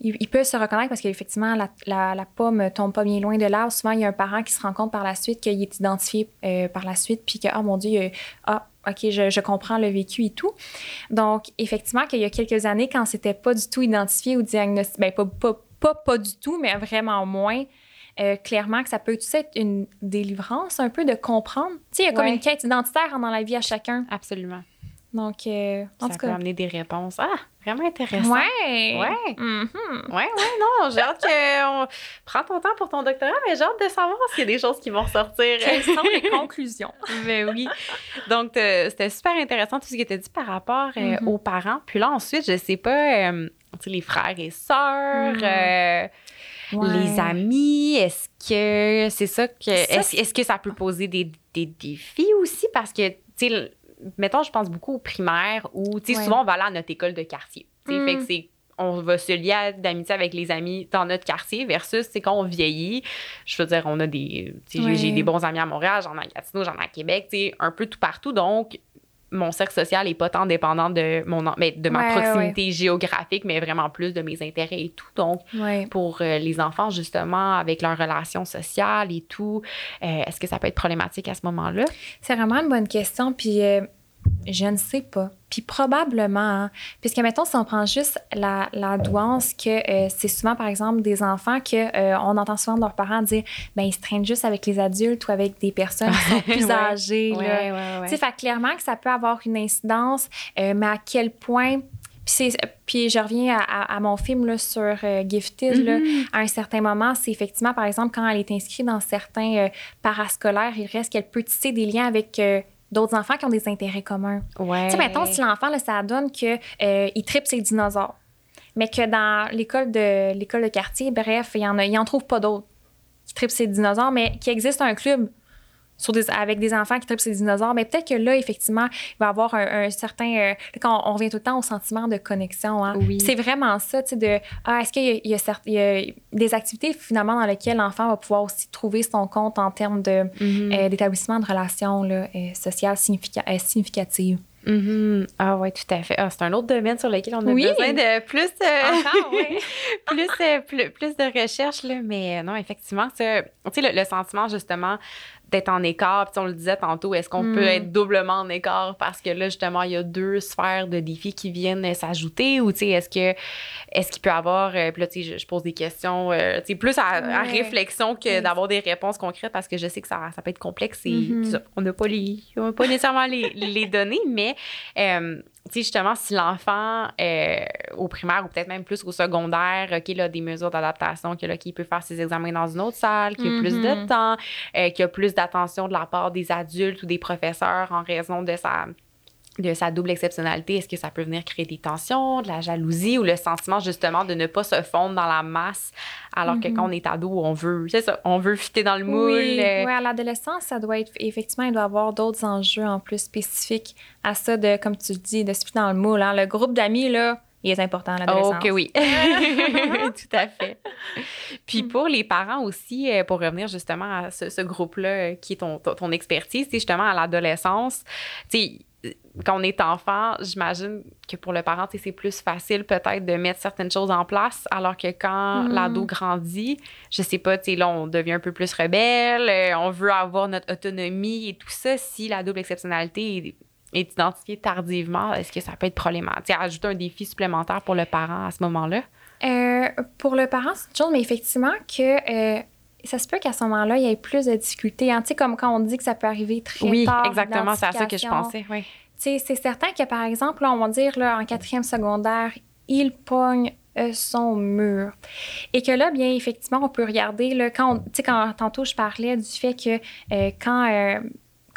il, peut se reconnaître parce qu'effectivement, la, la, la, pomme tombe pas bien loin de l'arbre. Souvent, il y a un parent qui se rend compte par la suite qu'il est identifié euh, par la suite, puis que, oh mon Dieu, ah, OK, je, je, comprends le vécu et tout. Donc, effectivement, qu'il y a quelques années, quand c'était pas du tout identifié ou diagnostiqué, ben, pas, pas, pas, pas, du tout, mais vraiment moins, euh, clairement que ça peut tout être une délivrance un peu de comprendre. Tu sais, il y a comme une quête identitaire dans la vie à chacun. Absolument. Donc, euh, en ça tout peut cas. amener des réponses. Ah, vraiment intéressant. Ouais. Ouais. Mhm. Ouais, ouais, non, j'ai hâte que. On... Prends ton temps pour ton doctorat, mais j'ai hâte de savoir s'il y a des choses qui vont ressortir. Quelles sont les conclusions? Ben oui. Donc, c'était super intéressant tout ce que tu as dit par rapport euh, Mhm. aux parents. Puis là, ensuite, je sais pas, euh, tu sais, les frères et sœurs, Mhm. euh, Ouais. les amis, est-ce que c'est ça que. Est-ce que ça peut poser des, des défis aussi? Parce que, tu sais, mettons, je pense beaucoup aux primaires où, tu sais, Ouais. souvent, on va aller à notre école de quartier. Tu sais, Mhm. Fait que c'est. On va se lier d'amitié avec les amis dans notre quartier versus, c'est quand on vieillit. Je veux dire, on a des. tu sais, j'ai- des bons amis à Montréal, j'en ai à Gatineau, j'en ai à Québec, tu sais, un peu tout partout. Donc, mon cercle social n'est pas tant dépendant de, mon, mais de ma Ouais, proximité géographique, mais vraiment plus de mes intérêts et tout. Donc, Ouais. pour euh, les enfants, justement, avec leurs relations sociales et tout, euh, est-ce que ça peut être problématique à ce moment-là? C'est vraiment une bonne question. Puis, euh, je ne sais pas. Puis, probablement, hein, puisque, mettons, si on prend juste la, la douance, que euh, c'est souvent, par exemple, des enfants que euh, on entend souvent de leurs parents dire ben ils se traînent juste avec les adultes ou avec des personnes qui sont plus Ouais. âgées. là. ouais, Tu sais, fait clairement que ça peut avoir une incidence, euh, mais à quel point. Puis, je reviens à, à- à mon film là, sur Gifted. là. Mhm. à un certain moment, c'est effectivement, par exemple, quand elle est inscrite dans certains parascolaires, il reste qu'elle peut tisser des liens avec d'autres enfants qui ont des intérêts communs. Ouais. Tu sais, mettons, si l'enfant, ça donne qu'il il tripe ses dinosaures, mais que dans l'école de, l'école de quartier, bref, il y en a, il en trouve pas d'autres qui tripent ses dinosaures, mais qu'il existe un club sur des, avec des enfants qui tripent ces dinosaures, mais peut-être que là, effectivement, il va y avoir un, un certain... euh, quand on, on revient tout le temps au sentiment de connexion. Hein. Oui. C'est vraiment ça, tu sais, de... Ah, est-ce qu'il y y a certes- il y a des activités, finalement, dans lesquelles l'enfant va pouvoir aussi trouver son compte en termes de, Mhm. euh, d'établissement de relations là, euh, sociales significa- significatives. Mhm. Ah ouais, tout à fait. Ah, c'est un autre domaine sur lequel on a Oui. besoin de plus, euh, Encore, oui. plus, euh, plus, plus de recherche, là. mais non, effectivement, ça- tu sais, le, le sentiment justement d'être en écart, puis on le disait tantôt, est-ce qu'on Mm. peut être doublement en écart? Parce que là, justement, il y a deux sphères de défis qui viennent euh, s'ajouter ou tu sais, est-ce que est-ce qu'il peut y avoir, euh, puis là, tu sais, je, je pose des questions, euh, tu sais, plus à, réflexion que Oui. d'avoir des réponses concrètes parce que je sais que ça, ça peut être complexe et Mhm. ça, on n'a pas les, on n'a pas nécessairement les, les données, mais euh, sais, justement, si l'enfant euh, au primaire ou peut-être même plus au secondaire, OK, là, des mesures d'adaptation, qu'il peut faire ses examens dans une autre salle, qu'il a plus de Mhm. temps, euh, qu'il a plus d'attention de la part des adultes ou des professeurs en raison de sa de sa double exceptionnalité, est-ce que ça peut venir créer des tensions, de la jalousie ou le sentiment justement de ne pas se fondre dans la masse alors que Mhm. quand on est ado, on veut, c'est ça, on veut fitter dans le moule. Oui, euh, à l'adolescence, ça doit être effectivement, il doit y avoir d'autres enjeux en plus spécifiques à ça de, comme tu dis, de se fitter dans le moule. hein. Le groupe d'amis, là, il est important l'adolescence. Oh, que oui. Tout à fait. Puis pour les parents aussi, euh, pour revenir justement à ce, ce groupe-là euh, qui est ton, ton, ton expertise, c'est justement à l'adolescence. Tu sais, euh, quand on est enfant, j'imagine que pour le parent, c'est plus facile peut-être de mettre certaines choses en place, alors que quand Mm. l'ado grandit, je sais pas, tu là, on devient un peu plus rebelle, on veut avoir notre autonomie et tout ça. Si la double exceptionnalité est, identifiée tardivement, est-ce que ça peut être problématique? Ajouter un défi supplémentaire pour le parent à ce moment-là? Euh, pour le parent, c'est une chose, mais effectivement que euh, ça se peut qu'à ce moment-là, il y ait plus de difficultés. hein. Tu sais, comme quand on dit que ça peut arriver très Oui, tard. exactement, c'est à ça que je pensais. Oui. Tu sais, c'est certain que, par exemple, là, on va dire, là, en quatrième secondaire, il pogne euh, son mur. Et que là, bien, effectivement, on peut regarder, là, quand, on- tu sais, quand tantôt je parlais du fait que euh, quand...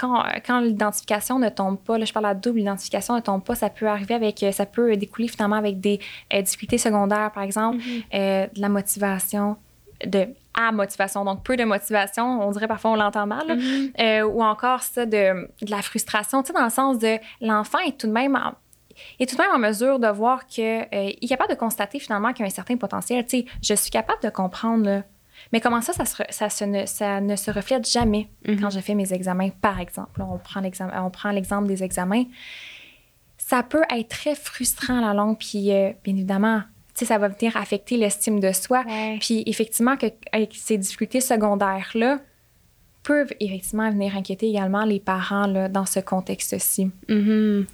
euh, quand, quand l'identification ne tombe pas, là, je parle de la double identification ne tombe pas, ça peut arriver avec, euh, ça peut découler finalement avec des euh, difficultés secondaires, par exemple, euh, de la motivation, de à motivation, donc peu de motivation, on dirait parfois on l'entend mal, là. Euh, ou encore ça de, de la frustration, tu sais, dans le sens de l'enfant est tout de même en, est tout de même en mesure de voir que euh, il est capable de constater finalement qu'il y a un certain potentiel. Tu sais, je suis capable de comprendre, là. Mais comment ça, ça, se, ça, se ne, ça ne se reflète jamais Mhm. quand je fais mes examens, par exemple? On prend l'exemple des examens. Ça peut être très frustrant à la longue, puis euh, bien évidemment, ça va venir affecter l'estime de soi. Puis effectivement, que, avec ces difficultés secondaires-là, peuvent effectivement venir inquiéter également les parents là, dans ce contexte-ci.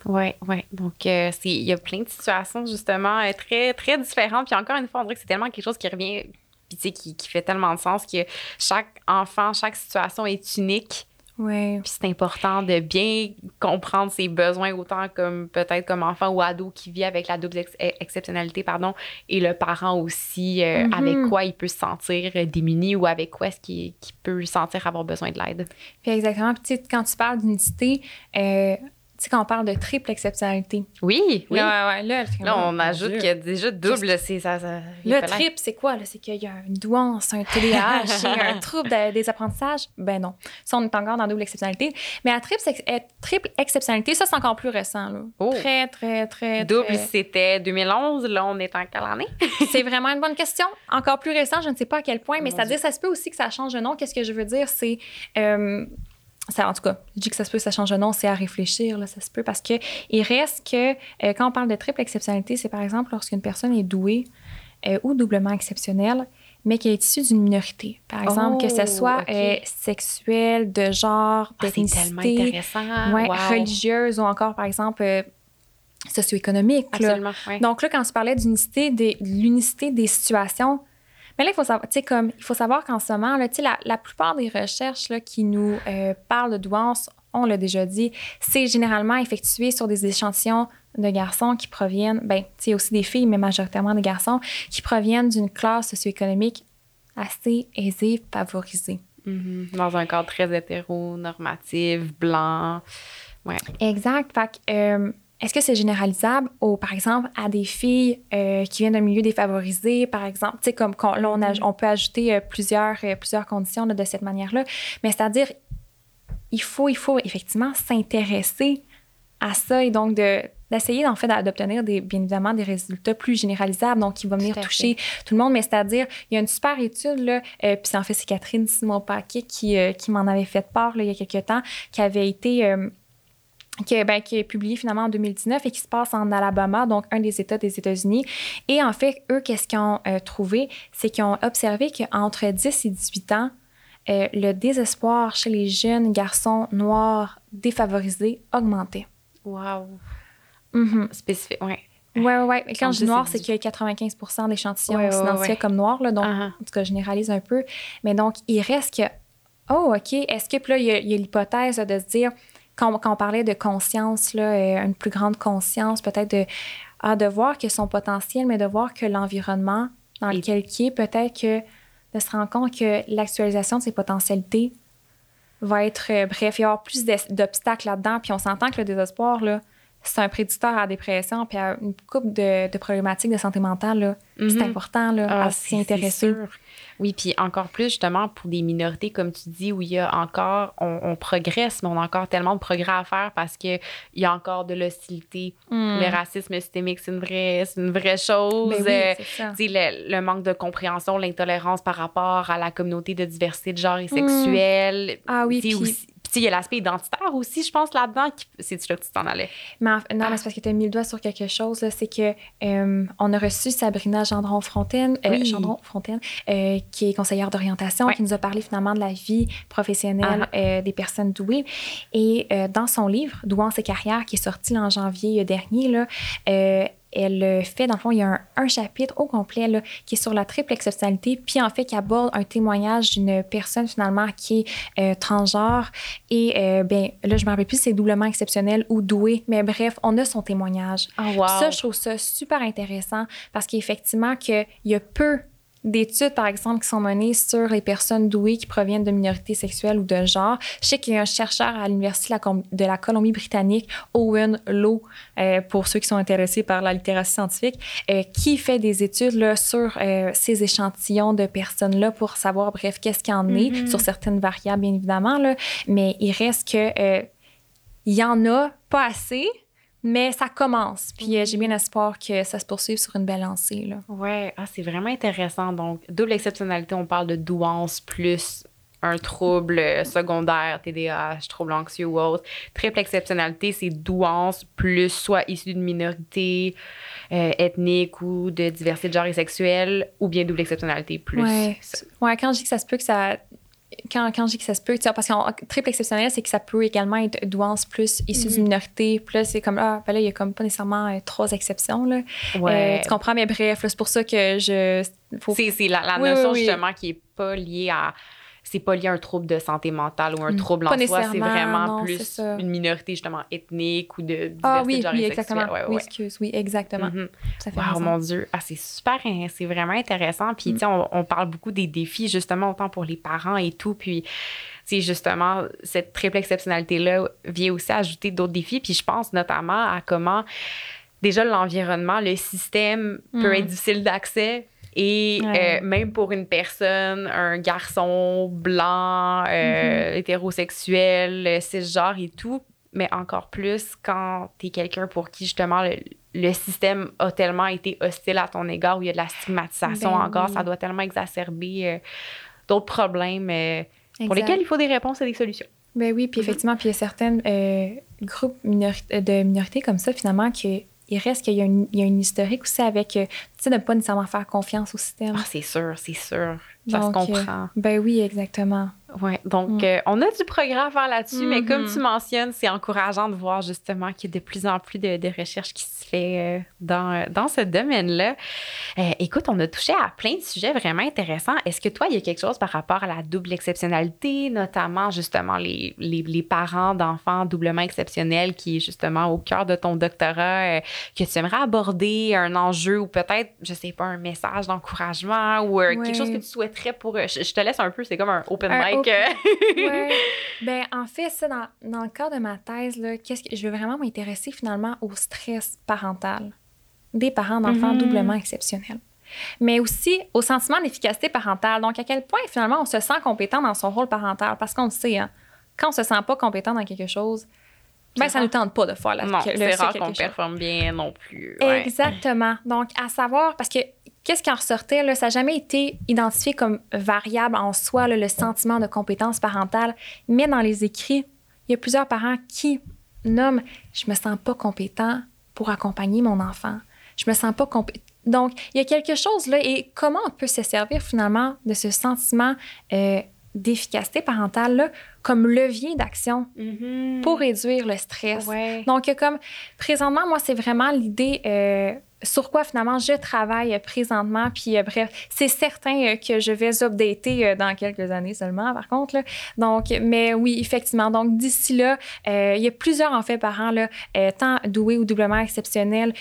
Oui, oui. Donc, euh, il y a plein de situations, justement, euh, très, très différentes. Puis encore une fois, on dirait que c'est tellement quelque chose qui revient, puis tu sais, qui, qui fait tellement de sens que chaque enfant, chaque situation est unique. Ouais. Puis c'est important de bien comprendre ses besoins, autant comme peut-être comme enfant ou ado qui vit avec la double ex- e- exceptionnalité, pardon, et le parent aussi, euh, Mhm. avec quoi il peut se sentir euh, démuni ou avec quoi est-ce qu'il peut sentir avoir besoin de l'aide. Puis exactement. Puis quand tu parles d'unicité, euh, tu sais, quand on parle de triple exceptionnalité. Oui, oui. Là, ouais, là, Là, on ajoute qu'il y a déjà double, c'est ça. ça Le triple, c'est quoi? là? C'est qu'il y a une douance, un TDAH, et un trouble de- des apprentissages? Ben non. Ça, on est encore dans double exceptionnalité. Mais la triple, euh, triple exceptionnalité, ça, c'est encore plus récent. Là. Oh. Très, très, très. Double, très- c'était 2011. Là, on est en quelle année? C'est vraiment une bonne question. Encore plus récent, je ne sais pas à quel point, mais Mon c'est-à-dire, ça se peut aussi que ça change de nom. Qu'est-ce que je veux dire? C'est. euh, ça, en tout cas, je dis que ça se peut que ça change de nom, c'est à réfléchir, là, ça se peut, parce que il reste que, euh, quand on parle de triple exceptionnalité, c'est par exemple lorsqu'une personne est douée euh, ou doublement exceptionnelle, mais qui est issue d'une minorité. Par exemple, que ce Oh, soit ok. euh, sexuel, de genre, Ah, c'est tellement d'ethnicité, intéressant. ouais, Wow. religieuse ou encore, par exemple, socio-économique. ouais. Donc là, quand tu parlais d'unicité, de l'unicité des situations, mais là, il faut savoir, comme, il faut savoir qu'en ce moment, là, la, la plupart des recherches là, qui nous euh, parlent de douance, on l'a déjà dit, c'est généralement effectué sur des échantillons de garçons qui proviennent, ben, tu sais, aussi des filles, mais majoritairement des garçons, qui proviennent d'une classe socio-économique assez aisée, favorisée. Mhm. Dans un cadre très hétéronormatif, blanc. Exact. Fait que, euh, est-ce que c'est généralisable au, par exemple, à des filles euh, qui viennent d'un milieu défavorisé, par exemple? Tu sais, comme là, on, aj- on peut ajouter euh, plusieurs, euh, plusieurs conditions là, de cette manière-là. Mais c'est-à-dire, il faut, il faut effectivement s'intéresser à ça et donc de d'essayer en fait d'obtenir des bien évidemment des résultats plus généralisables donc qui va venir Tout toucher tout le monde mais c'est-à-dire il y a une super étude là euh, puis en fait c'est Catherine Simon Paquet qui euh, qui m'en avait fait part là, il y a quelques temps qui avait été euh, qui, ben, qui est publié finalement en 2019 et qui se passe en Alabama, donc un des États des États-Unis. Et en fait, eux, qu'est-ce qu'ils ont euh, trouvé? C'est qu'ils ont observé qu'entre 10 et 18 ans, euh, le désespoir chez les jeunes garçons noirs défavorisés augmentait. Wow. Mhm. Spécifique, ouais. Ouais, ouais, ouais. Et quand je dis 10 et noir, c'est 18. qu'il y a 95 d'échantillons Ouais, ouais, s'identifiaient ouais. comme noirs, là, donc Ah, en tout cas, je généralise un peu. Mais donc, il reste que, oh, OK, est-ce que, puis là, il y a, l'hypothèse de se dire, quand, on- quand on parlait de conscience, là, euh, une plus grande conscience, peut-être de, ah, de voir que son potentiel, mais de voir que l'environnement dans lequel il est, peut-être que de se rendre compte que l'actualisation de ses potentialités va être, euh, bref, il va y avoir plus d'obstacles là-dedans, puis on s'entend que le désespoir, là, c'est un prédicteur à la dépression, puis à une couple de, de problématiques de santé mentale, là. C'est Mhm. important, là, Ah, à s'y intéresser. Oui, puis encore plus justement pour des minorités, comme tu dis, où il y a encore, on, on progresse, mais on a encore tellement de progrès à faire parce qu'il y a encore de l'hostilité. Hmm. Le racisme systémique, c'est une vraie, c'est une vraie chose. Ben oui, Euh, c'est ça. tu sais, le, le manque de compréhension, l'intolérance par rapport à la communauté de diversité de genre et sexuelle. Ah oui, puis- aussi- il y a l'aspect identitaire aussi, je pense, là-dedans. qui- C'est là que tu t'en allais? Mais en- non, mais c'est parce que tu as mis le doigt sur quelque chose. C'est que euh, on a reçu Sabrina Gendron-Fontaine, euh, Oui. Euh, qui est conseillère d'orientation, qui nous a parlé finalement de la vie professionnelle euh, des personnes douées. Et dans son livre, Douance et carrière, qui est sorti là, en janvier dernier, là, elle fait, dans le fond, il y a un, un chapitre au complet là, qui est sur la triple exceptionnalité, puis en fait, qui aborde un témoignage d'une personne finalement qui est euh, transgenre. Et euh, ben, là, je me rappelle plus si c'est doublement exceptionnel ou doué, mais bref, on a son témoignage. Oh, wow. Ça, je trouve ça super intéressant parce qu'effectivement, qu'il y a peu d'études, par exemple, qui sont menées sur les personnes douées qui proviennent de minorités sexuelles ou de genre. Je sais qu'il y a un chercheur à l'Université de la Colombie-Britannique, Owen Lowe, euh, pour ceux qui sont intéressés par la littératie scientifique, euh, qui fait des études là, sur euh, ces échantillons de personnes-là pour savoir, bref, qu'est-ce qu'il y en est, Mhm. sur certaines variables, bien évidemment. Là, mais il reste que il y en a pas assez, mais ça commence. Puis euh, j'ai bien espoir que ça se poursuive sur une belle lancée. Là. Ouais, ah, c'est vraiment intéressant. Donc, double exceptionnalité, on parle de douance plus un trouble secondaire, TDAH, trouble anxieux ou autre. Triple exceptionnalité, c'est douance plus soit issu d'une minorité euh, ethnique ou de diversité de genre et sexuelle, ou bien double exceptionnalité plus. Ouais. Ouais, quand je dis que ça se peut que ça. Quand, quand je dis que ça se peut, parce qu'en triple exceptionnel, c'est que ça peut également être douance plus issue d'une minorité. Puis là, c'est comme, ah, ben là, il y a comme pas nécessairement euh, trois exceptions. Là. Ouais. Euh, tu comprends, mais bref, là, c'est pour ça que je. faut- C'est c'est la, la Oui, notion oui, oui. justement qui est pas liée à c'est pas lié à un trouble de santé mentale ou un Mm. trouble Pas en soi, c'est vraiment non, plus une minorité justement ethnique ou de diversité Ah oui, de genre oui, exactement. Ouais, ouais, oui, ouais. excuse, oui, exactement. Mhm. Ça fait Wow, mon Dieu. Ah, c'est super, c'est vraiment intéressant. Puis, Mm. tu sais, on, on parle beaucoup des défis, justement, autant pour les parents et tout. Puis, tu justement, cette triple exceptionnalité-là vient aussi ajouter d'autres défis. Puis, je pense notamment à comment, déjà, l'environnement, le système peut Mm. être difficile d'accès. Et Ouais. euh, même pour une personne, un garçon blanc, euh, Mm-hmm. hétérosexuel, euh, cisgenre et tout, mais encore plus quand t'es quelqu'un pour qui justement le, le système a tellement été hostile à ton égard, où il y a de la stigmatisation Ben encore, oui. ça doit tellement exacerber euh, d'autres problèmes euh, pour lesquels il faut des réponses et des solutions. Ben oui, puis Mhm. effectivement, puis il y a certains groupes minori- de minorités comme ça, finalement, que il reste qu'il y a une, il y a une historique aussi avec, euh, tu sais, de ne pas nécessairement faire confiance au système. Ah, c'est sûr, c'est sûr. Ça Donc, se euh, comprend. Ben oui, exactement. Ouais, donc Mm. euh, on a du progrès à faire là-dessus, mais comme Mhm. tu mentionnes, c'est encourageant de voir justement qu'il y a de plus en plus de, de recherches qui se fait euh, dans, euh, dans ce domaine-là. Euh, écoute, on a touché à plein de sujets vraiment intéressants. Est-ce que toi, il y a quelque chose par rapport à la double exceptionnalité, notamment justement les, les, les parents d'enfants doublement exceptionnels qui est justement au cœur de ton doctorat, que tu aimerais aborder, un enjeu ou peut-être, je sais pas, un message d'encouragement ou Ouais. quelque chose que tu souhaiterais pour... je, je te laisse un peu, c'est comme un open mic. Ouais. ben, en fait, ça, dans, dans le cadre de ma thèse, là, qu'est-ce que je veux vraiment m'intéresser finalement au stress parental des parents d'enfants Mhm. doublement exceptionnels. Mais aussi au sentiment d'efficacité parentale. Donc, à quel point finalement on se sent compétent dans son rôle parental? Parce qu'on le sait, hein, quand on se sent pas compétent dans quelque chose, ben, ça rare. nous tente pas de faire la, Non, le- c'est ce rare qu'on chose. performe bien non plus. ouais. Exactement. Donc, à savoir, parce que qu'est-ce qui en ressortait, là, ça n'a jamais été identifié comme variable en soi, là, le sentiment de compétence parentale, mais dans les écrits, il y a plusieurs parents qui nomment Je me sens pas compétent pour accompagner mon enfant. Je me sens pas compétent. Donc, il y a quelque chose là, et comment on peut se servir finalement de ce sentiment euh, d'efficacité parentale là, comme levier d'action Mhm. pour réduire le stress? Ouais. Donc, comme présentement, moi, c'est vraiment l'idée euh, sur quoi finalement je travaille euh, présentement. Puis, euh, bref, c'est certain euh, que je vais updater dans quelques années seulement, par contre. là. Donc, mais oui, effectivement. Donc, d'ici là, euh, il y a plusieurs, en fait, parents, là, euh, tant doués ou doublement exceptionnels,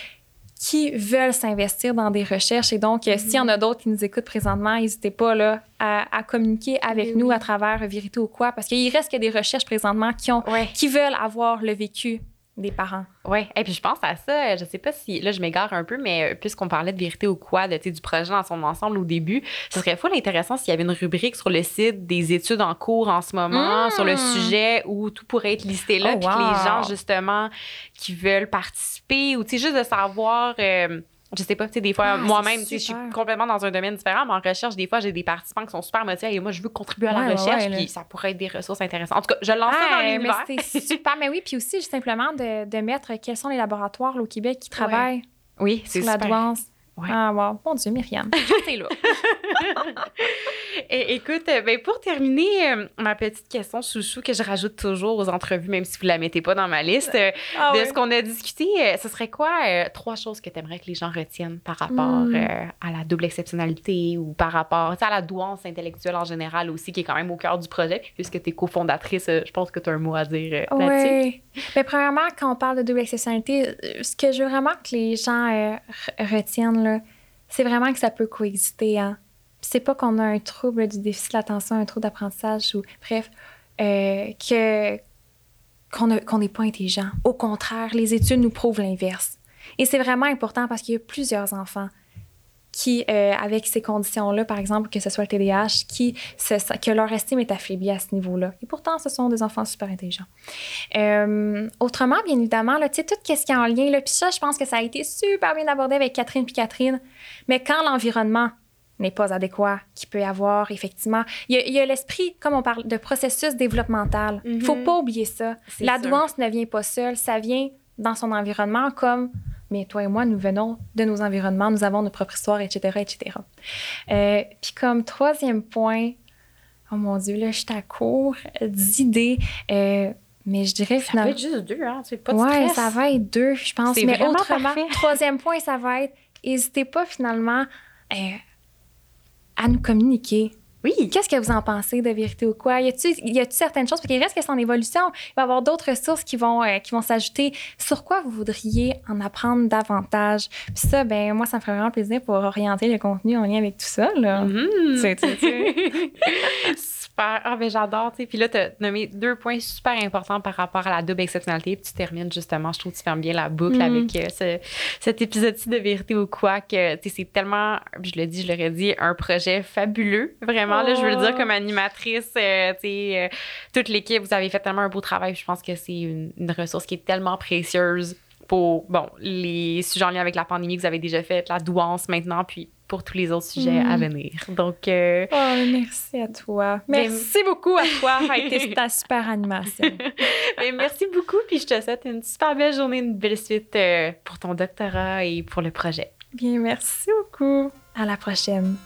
qui veulent s'investir dans des recherches. Et donc, euh, s'il y en a d'autres qui nous écoutent présentement, n'hésitez pas là, à, à communiquer avec Oui, nous oui. à travers Vérité ou quoi, parce qu'il reste que des recherches présentement qui ont Ouais. qui veulent avoir le vécu des parents. Ouais. Et puis je pense à ça, euh, je sais pas si là je m'égare un peu, mais euh, puisqu'on parlait de vérité ou quoi, de, du projet dans son ensemble au début, ce serait fou intéressant s'il y avait une rubrique sur le site des études en cours en ce moment Mm. sur le sujet où tout pourrait être listé là, Oh, puis que les gens justement qui veulent participer ou tu sais juste de savoir. euh, je sais pas, tu sais, des fois, Ah, moi-même, c'est tu sais, je suis complètement dans un domaine différent, mais en recherche, des fois, j'ai des participants qui sont super motivés et moi, je veux contribuer à la Ouais, recherche, ouais, puis ça pourrait être des ressources intéressantes. En tout cas, je lance ça dans l'univers. c'est super. Mais oui, puis aussi, juste simplement de, de mettre quels sont les laboratoires là, au Québec qui travaillent Oui, sur la douance. Ouais. Ah, wow. Mon Dieu, Myriam. T'es là. Et, écoute, euh, ben, pour terminer, euh, ma petite question chouchou que je rajoute toujours aux entrevues, même si vous la mettez pas dans ma liste, euh, Ah de ce qu'on a discuté, euh, ce serait quoi euh, trois choses que tu aimerais que les gens retiennent par rapport Hmm. euh, à la double exceptionnalité ou par rapport tu sais, à la douance intellectuelle en général aussi, qui est quand même au cœur du projet. Puis puisque tu es cofondatrice, je pense que tu as un mot à dire euh, là-dessus. Oui. Mais premièrement, quand on parle de double exceptionnalité, ce que je veux vraiment que les gens euh, re- retiennent, c'est vraiment que ça peut coexister. Hein. C'est pas qu'on a un trouble du déficit de l'attention, un trouble d'apprentissage ou bref, euh, que qu'on qu'on n'est pas intelligent. Au contraire, les études nous prouvent l'inverse. Et c'est vraiment important parce qu'il y a plusieurs enfants qui, euh, avec ces conditions-là, par exemple, que ce soit le TDAH, qui se- que leur estime est affaiblie à ce niveau-là. Et pourtant, ce sont des enfants super intelligents. Euh, autrement, bien évidemment, là, tu sais, tout ce qui est en lien, là, puis ça, je pense que ça a été super bien abordé avec Catherine puis Catherine, mais quand l'environnement n'est pas adéquat, qu'il peut y avoir, effectivement, il y a- l'esprit, comme on parle, de processus développemental. Il faut Mhm. pas oublier ça. La sûr. douance ne vient pas seule, ça vient dans son environnement comme mais toi et moi, nous venons de nos environnements, nous avons notre propre histoire, etc., etc. Euh, Puis comme troisième point, oh mon Dieu, là, je suis à court d'idées, euh, mais je dirais Ça peut finalement... être juste deux, hein? Sais, pas de Ouais, stress. ça va être deux, je pense. C'est Mais autrement, parfait. troisième point, ça va être, n'hésitez pas finalement euh, à nous communiquer Oui. Qu'est-ce que vous en pensez de vérité ou quoi? Y a-t-il certaines choses? Parce qu'il reste que c'est en évolution. Il va y avoir d'autres ressources qui vont, euh, qui vont s'ajouter. Sur quoi vous voudriez en apprendre davantage? Puis ça, ben moi, ça me ferait vraiment plaisir pour orienter le contenu en lien avec tout ça. Là. Mhm. Tu- tu- tu- super. Ah, ben j'adore, tu sais. Puis là, tu as nommé deux points super importants par rapport à la double exceptionnalité. Puis tu termines justement, je trouve que tu fermes bien la boucle Mhm. avec euh, ce- cet épisode-ci de Vérité ou quoi, que tu sais, c'est tellement, je le dis, je l'aurais dit, un projet fabuleux. Vraiment, là, je veux le dire Oh. comme animatrice, euh, tu sais, euh, toute l'équipe, vous avez fait tellement un beau travail. Je pense que c'est une, une ressource qui est tellement précieuse pour, bon, les sujets en lien avec la pandémie que vous avez déjà fait, la douance maintenant, puis pour tous les autres sujets à venir. Donc, euh, Oh, merci à toi. Ben- Merci beaucoup à toi. Ça a été ta super animation. Ben, merci beaucoup, puis je te souhaite une super belle journée, une belle suite euh, pour ton doctorat et pour le projet. Bien, merci beaucoup. À la prochaine.